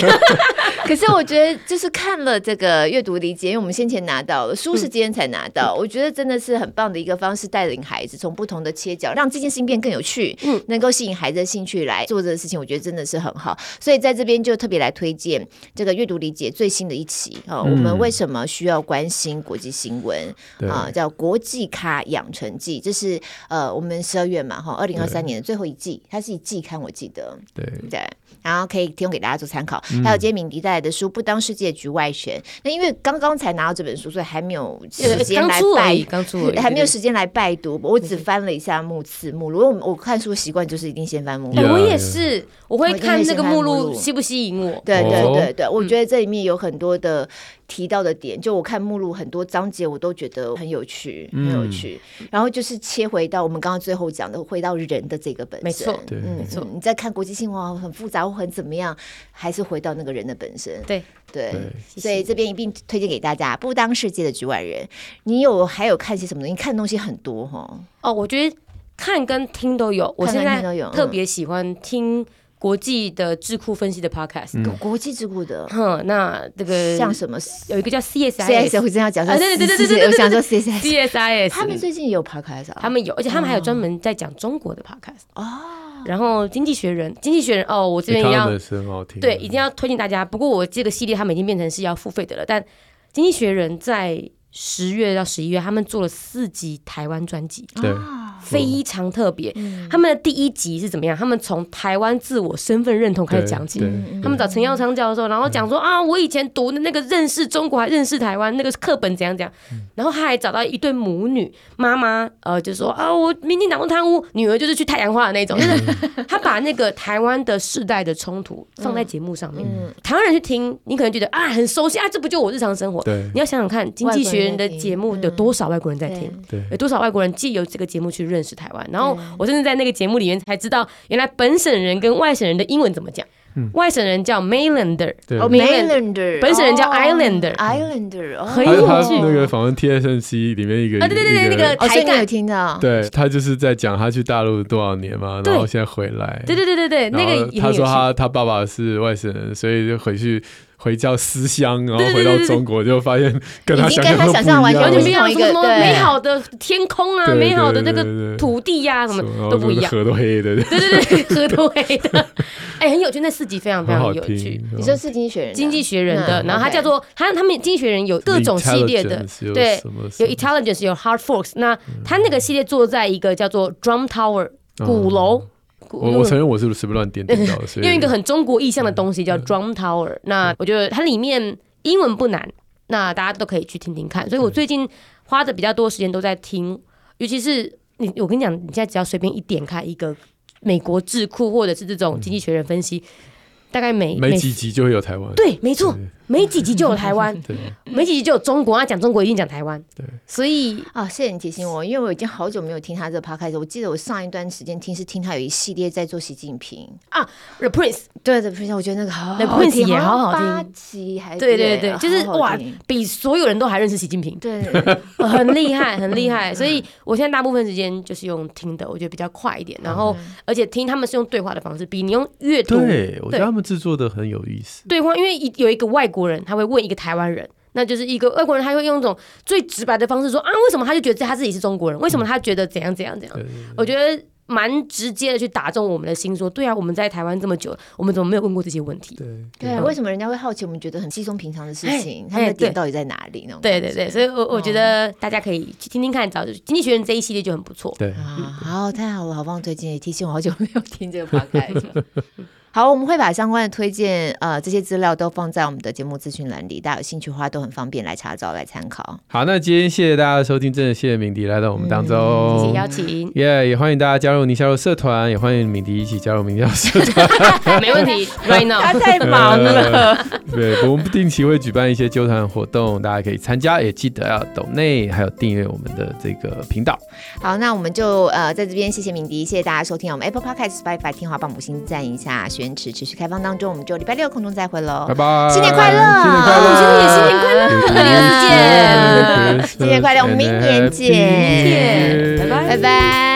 可是我觉得，就是看了这个阅读理解，因为我们先前拿到了书是今天才拿到，我觉得真的是很棒的一个方式带。领孩子从不同的切角，让这件事情变更有趣，嗯，能够吸引孩子的兴趣来做这个事情，我觉得真的是很好。所以在这边就特别来推荐这个阅读理解最新的一期啊，我们为什么需要关心国际新闻啊？叫《国际咖养成记》，这是呃，我们十二月嘛，哈，二零二三年的最后一季，它是一季刊，我记得，对对。然后可以提供给大家做参考。还有今天敏迪带来的书《不当世界局外权》，那因为刚刚才拿到这本书，所以还没有时间来拜，刚出还没有时间来拜读。我只翻了一下目次目录，我我看书习惯就是一定先翻目录。我也是，我会看那个目录吸不吸引我。对对对对，我觉得这里面有很多的。提到的点，就我看目录很多章节，我都觉得很有趣，很有趣。嗯、然后就是切回到我们刚刚最后讲的，回到人的这个本身。没错，对，没错。你在看国际新闻很复杂或很怎么样，还是回到那个人的本身。对对，对所以这边一并推荐给大家，《不当世界的局外人》。你有还有看些什么东西？你看的东西很多哈。哦，我觉得看跟听都有。我现在特别喜欢听。国际的智库分析的 podcast，国际智库的，哼，那这个像什么？有一个叫 CSIS，我真要讲说，对对对对对，我想说 CSIS，CSIS，他们最近也有 podcast，他们有，而且他们还有专门在讲中国的 podcast 哦。然后经济学人，经济学人哦，我这边要对，一定要推荐大家。不过我这个系列他们已经变成是要付费的了，但经济学人在十月到十一月，他们做了四集台湾专辑。对。非常特别，他们的第一集是怎么样？他们从台湾自我身份认同开始讲起。他们找陈耀昌教授，然后讲说啊，我以前读的那个认识中国还认识台湾那个课本怎样讲。然后他还找到一对母女，妈妈呃就说啊，我民进党贪污，女儿就是去太阳花的那种。就是他把那个台湾的世代的冲突放在节目上面，台湾人去听，你可能觉得啊很熟悉啊，这不就我日常生活？你要想想看，经济学人的节目有多少外国人在听？有多少外国人借由这个节目去认识台湾，然后我甚至在那个节目里面才知道，原来本省人跟外省人的英文怎么讲。外省人叫 Mainlander，Mainlander，本省人叫 Islander，Islander，很有趣。那个访问 TSMC 里面一个，对对对，那个台干。有听到，对他就是在讲他去大陆多少年嘛，然后现在回来，对对对对对，那个他说他他爸爸是外省人，所以就回去。回教思乡，然后回到中国就发现跟他想象完全不一样，什么美好的天空啊，美好的那个土地呀，什么都不一样，河都黑的，对对对，河都黑的，哎，很有趣，那四集非常非常有趣。你说是经济学人，经济学人的，然后他叫做他他们经济学人有各种系列的，对，有 intelligence，有 hard force，那他那个系列坐在一个叫做 drum tower 鼓楼。我我承认我是随便乱点点到的，用一个很中国意象的东西叫 drum tower。那我觉得它里面英文不难，那大家都可以去听听看。所以我最近花的比较多时间都在听，尤其是你，我跟你讲，你现在只要随便一点开一个美国智库或者是这种经济学人分析，大概每每几集就会有台湾。对，没错，没几集就有台湾，对，没几集就有中国，他讲中国一定讲台湾，对，所以啊，谢谢你提醒我，因为我已经好久没有听他这个 *laughs* podcast，我记得我上一段时间听是听他有一系列在做习近平。啊，The Prince，对，The Prince，我觉得那个好，The Prince 也好好听，八集还对对对，就是哇，比所有人都还认识习近平，对，*laughs* 很厉害，很厉害，所以我现在大部分时间就是用听的，我觉得比较快一点，然后而且听他们是用对话的方式，比你用阅读，对我觉得他们制作的很有意思，对话，因为有一个外国人他会问一个。台湾人，那就是一个外国人，他会用一种最直白的方式说啊，为什么他就觉得他自己是中国人？为什么他觉得怎样怎样怎样？我觉得蛮直接的去打中我们的心，说对啊，我们在台湾这么久，我们怎么没有问过这些问题？对对，为什么人家会好奇？我们觉得很稀松平常的事情，他们的点到底在哪里呢？对对对，所以我我觉得大家可以去听听看，找经济学人这一系列就很不错。对啊，好，太好了，好棒！最近也提醒我好久没有听这个 podcast。*laughs* 好，我们会把相关的推荐，呃，这些资料都放在我们的节目资讯栏里，大家有兴趣的话都很方便来查找、来参考。好，那今天谢谢大家的收听，真的谢谢敏迪来到我们当中，嗯、谢谢邀请，耶，yeah, 也欢迎大家加入宁夏璐社团，也欢迎敏迪一起加入明夏社团，*laughs* 没问题，right now，他太忙了。*laughs* 对，我们不定期会举办一些揪团活动，大家可以参加，也记得要抖内，还有订阅我们的这个频道。好，那我们就呃在这边谢谢敏迪，谢谢大家收听我们 Apple Podcast Spotify 听话帮五星赞一下，许愿池持续开放当中，我们就礼拜六空中再会喽，拜拜，新年快乐，新年快乐，新年新年快乐，明年见，新年快乐，我们明年见，拜拜，拜拜。